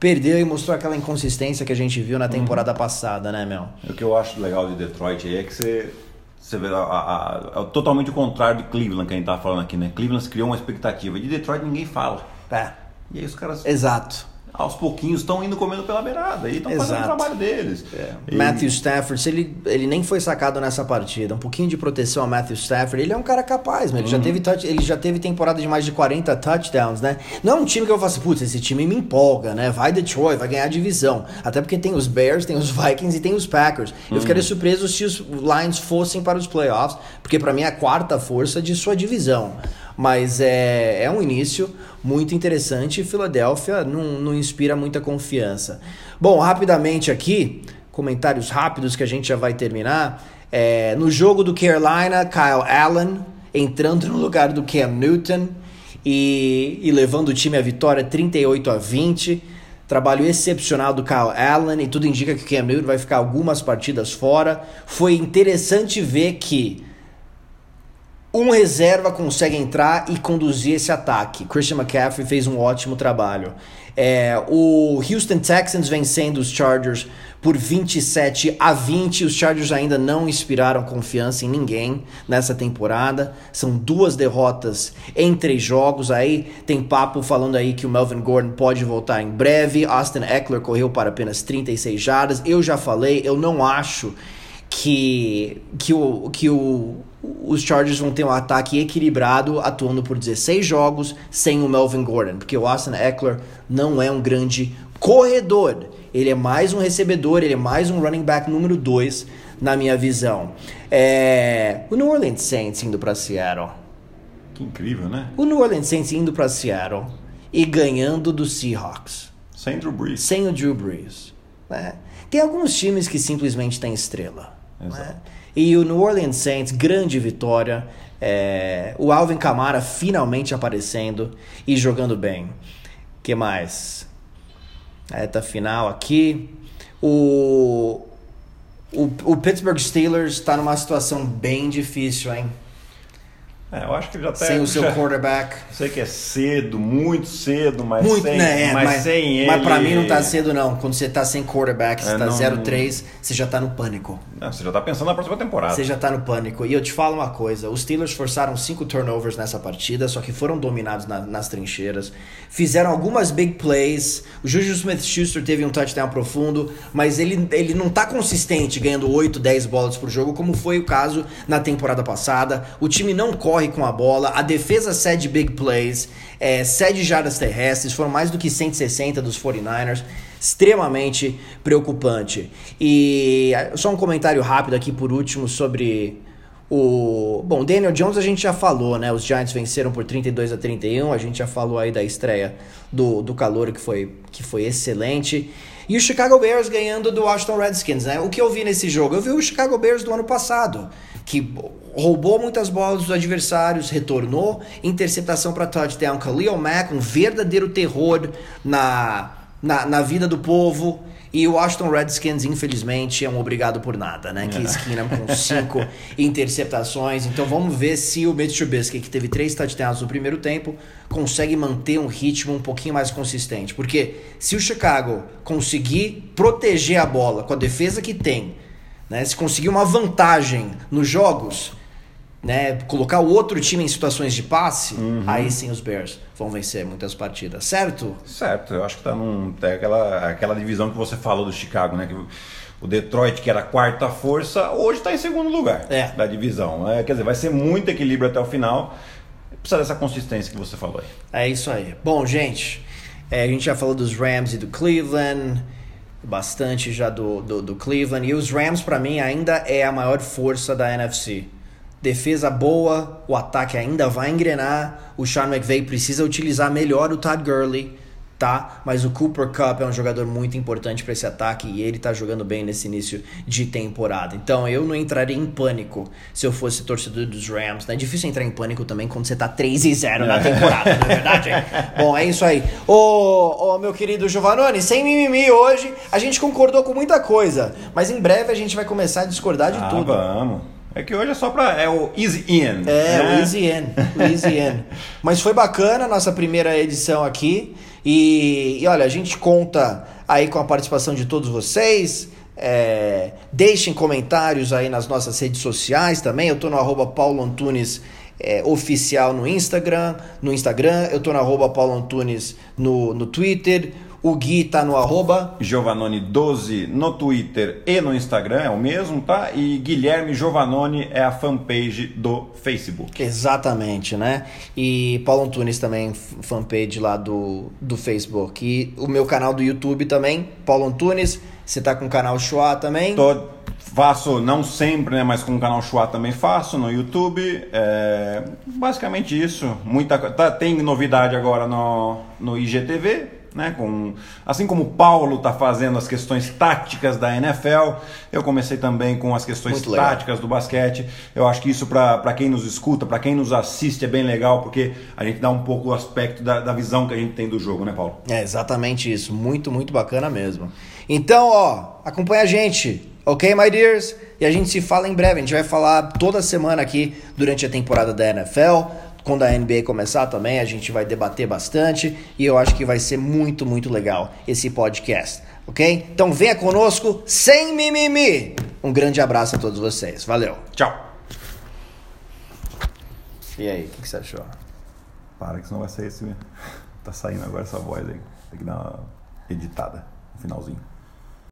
perdeu e mostrou aquela inconsistência que a gente viu na uhum. temporada uhum. passada, né, Mel? O que eu acho legal de Detroit é que você, você vê a, a, a, totalmente o contrário de Cleveland que a gente tava falando aqui, né? Cleveland criou uma expectativa. De Detroit ninguém fala. É. E aí os caras. Exato aos pouquinhos estão indo comendo pela beirada e estão fazendo o trabalho deles. É. E... Matthew Stafford, ele, ele nem foi sacado nessa partida. Um pouquinho de proteção a Matthew Stafford. Ele é um cara capaz, mas ele, já uhum. teve touch, ele já teve temporada de mais de 40 touchdowns, né? Não é um time que eu faço, assim, putz, esse time me empolga, né? Vai Detroit, vai ganhar a divisão. Até porque tem os Bears, tem os Vikings e tem os Packers. Eu uhum. ficaria surpreso se os Lions fossem para os playoffs, porque para mim é a quarta força de sua divisão. Mas é, é um início muito interessante Filadélfia não, não inspira muita confiança. Bom, rapidamente aqui, comentários rápidos que a gente já vai terminar. É, no jogo do Carolina, Kyle Allen entrando no lugar do Cam Newton e, e levando o time à vitória 38 a 20. Trabalho excepcional do Kyle Allen e tudo indica que o Cam Newton vai ficar algumas partidas fora. Foi interessante ver que um reserva consegue entrar e conduzir esse ataque. Christian McCaffrey fez um ótimo trabalho. É, o Houston Texans vencendo os Chargers por 27 a 20. Os Chargers ainda não inspiraram confiança em ninguém nessa temporada. São duas derrotas em três jogos. Aí tem papo falando aí que o Melvin Gordon pode voltar em breve. Austin Eckler correu para apenas 36 jardas. Eu já falei, eu não acho que, que, o, que o, os Chargers vão ter um ataque equilibrado, atuando por 16 jogos sem o Melvin Gordon, porque o Austin Eckler não é um grande corredor. Ele é mais um recebedor, ele é mais um running back número 2, na minha visão. É... O New Orleans Saints indo para Seattle. Que incrível, né? O New Orleans Saints indo para Seattle e ganhando do Seahawks. Sem Drew Brees. Sem o Drew Brees. Né? Tem alguns times que simplesmente têm estrela. Né? E o New Orleans Saints, grande vitória. É, o Alvin Kamara finalmente aparecendo e jogando bem. que mais? Reta final aqui. O, o, o Pittsburgh Steelers está numa situação bem difícil, hein? É, eu acho que já tá. Sem o seu quarterback. [laughs] Sei que é cedo, muito cedo, mas muito, sem, né, é, mas, mas, sem ele. Mas pra mim não tá cedo, não. Quando você tá sem quarterback, você é, tá 0-3, você já tá no pânico. Não, você já tá pensando na próxima temporada. Você já tá no pânico. E eu te falo uma coisa: os Steelers forçaram cinco turnovers nessa partida, só que foram dominados na, nas trincheiras. Fizeram algumas big plays. O Juju Smith Schuster teve um touchdown profundo, mas ele, ele não tá consistente ganhando 8, 10 bolas por jogo, como foi o caso na temporada passada. O time não corre corre com a bola, a defesa cede big plays, é, cede jardas terrestres, foram mais do que 160 dos 49ers, extremamente preocupante. E só um comentário rápido aqui por último sobre o. Bom, Daniel Jones a gente já falou, né? Os Giants venceram por 32 a 31, a gente já falou aí da estreia do, do calor que foi, que foi excelente. E o Chicago Bears ganhando do Washington Redskins, né? O que eu vi nesse jogo? Eu vi o Chicago Bears do ano passado que roubou muitas bolas dos adversários, retornou, interceptação para touchdown. Khalil Mack, um verdadeiro terror na, na, na, vida do povo. E o Washington Redskins, infelizmente, é um obrigado por nada, né? Que é. esquina com cinco [laughs] interceptações. Então vamos ver se o Mitch Trubisky, que teve três touchdowns no primeiro tempo, consegue manter um ritmo um pouquinho mais consistente. Porque se o Chicago conseguir proteger a bola com a defesa que tem, né? Se conseguir uma vantagem nos jogos, né? colocar o outro time em situações de passe, uhum. aí sim os Bears vão vencer muitas partidas, certo? Certo, eu acho que tá num. É aquela, aquela divisão que você falou do Chicago, né? Que O Detroit, que era a quarta força, hoje está em segundo lugar É. da divisão. É, quer dizer, vai ser muito equilíbrio até o final. Precisa dessa consistência que você falou aí. É isso aí. Bom, gente, é, a gente já falou dos Rams e do Cleveland, bastante já do, do, do Cleveland. E os Rams, pra mim, ainda é a maior força da NFC. Defesa boa, o ataque ainda vai engrenar. O Sean McVay precisa utilizar melhor o Todd Gurley, tá? Mas o Cooper Cup é um jogador muito importante para esse ataque e ele tá jogando bem nesse início de temporada. Então eu não entraria em pânico se eu fosse torcedor dos Rams. Né? É difícil entrar em pânico também quando você tá 3 e 0 na temporada, não é verdade? [laughs] Bom, é isso aí. Ô, meu querido Giovanoni, sem mimimi hoje, a gente concordou com muita coisa, mas em breve a gente vai começar a discordar de ah, tudo. vamos. É que hoje é só pra. É o Easy In. É, né? o Easy In, o Easy In. [laughs] Mas foi bacana a nossa primeira edição aqui. E, e olha, a gente conta aí com a participação de todos vocês. É, deixem comentários aí nas nossas redes sociais também. Eu tô no arroba Paulo Antunes é, oficial no Instagram. No Instagram, eu tô no arroba Paulo Antunes no, no Twitter. O Gui tá no arroba. Giovanoni12 no Twitter e no Instagram, é o mesmo, tá? E Guilherme Giovanoni é a fanpage do Facebook. Exatamente, né? E Paulo Antunes também, fanpage lá do, do Facebook. E o meu canal do YouTube também, Paulo Antunes. Você tá com o canal Chua também? Tô, faço, não sempre, né? Mas com o canal Chua também faço no YouTube. É, basicamente isso. Muita, tá, tem novidade agora no, no IGTV. Né, com, assim como o Paulo está fazendo as questões táticas da NFL, eu comecei também com as questões táticas do basquete. Eu acho que isso para quem nos escuta, para quem nos assiste é bem legal, porque a gente dá um pouco o aspecto da, da visão que a gente tem do jogo, né, Paulo? É exatamente isso. Muito, muito bacana mesmo. Então, ó, acompanha a gente, ok, my dears? E a gente se fala em breve. A gente vai falar toda semana aqui durante a temporada da NFL. Quando a NBA começar também, a gente vai debater bastante. E eu acho que vai ser muito, muito legal esse podcast, ok? Então venha conosco sem mimimi. Um grande abraço a todos vocês. Valeu. Tchau! E aí, o que, que você achou? Para que senão vai sair esse. [laughs] Tá saindo agora essa voz aí. Tem que dar uma editada no finalzinho.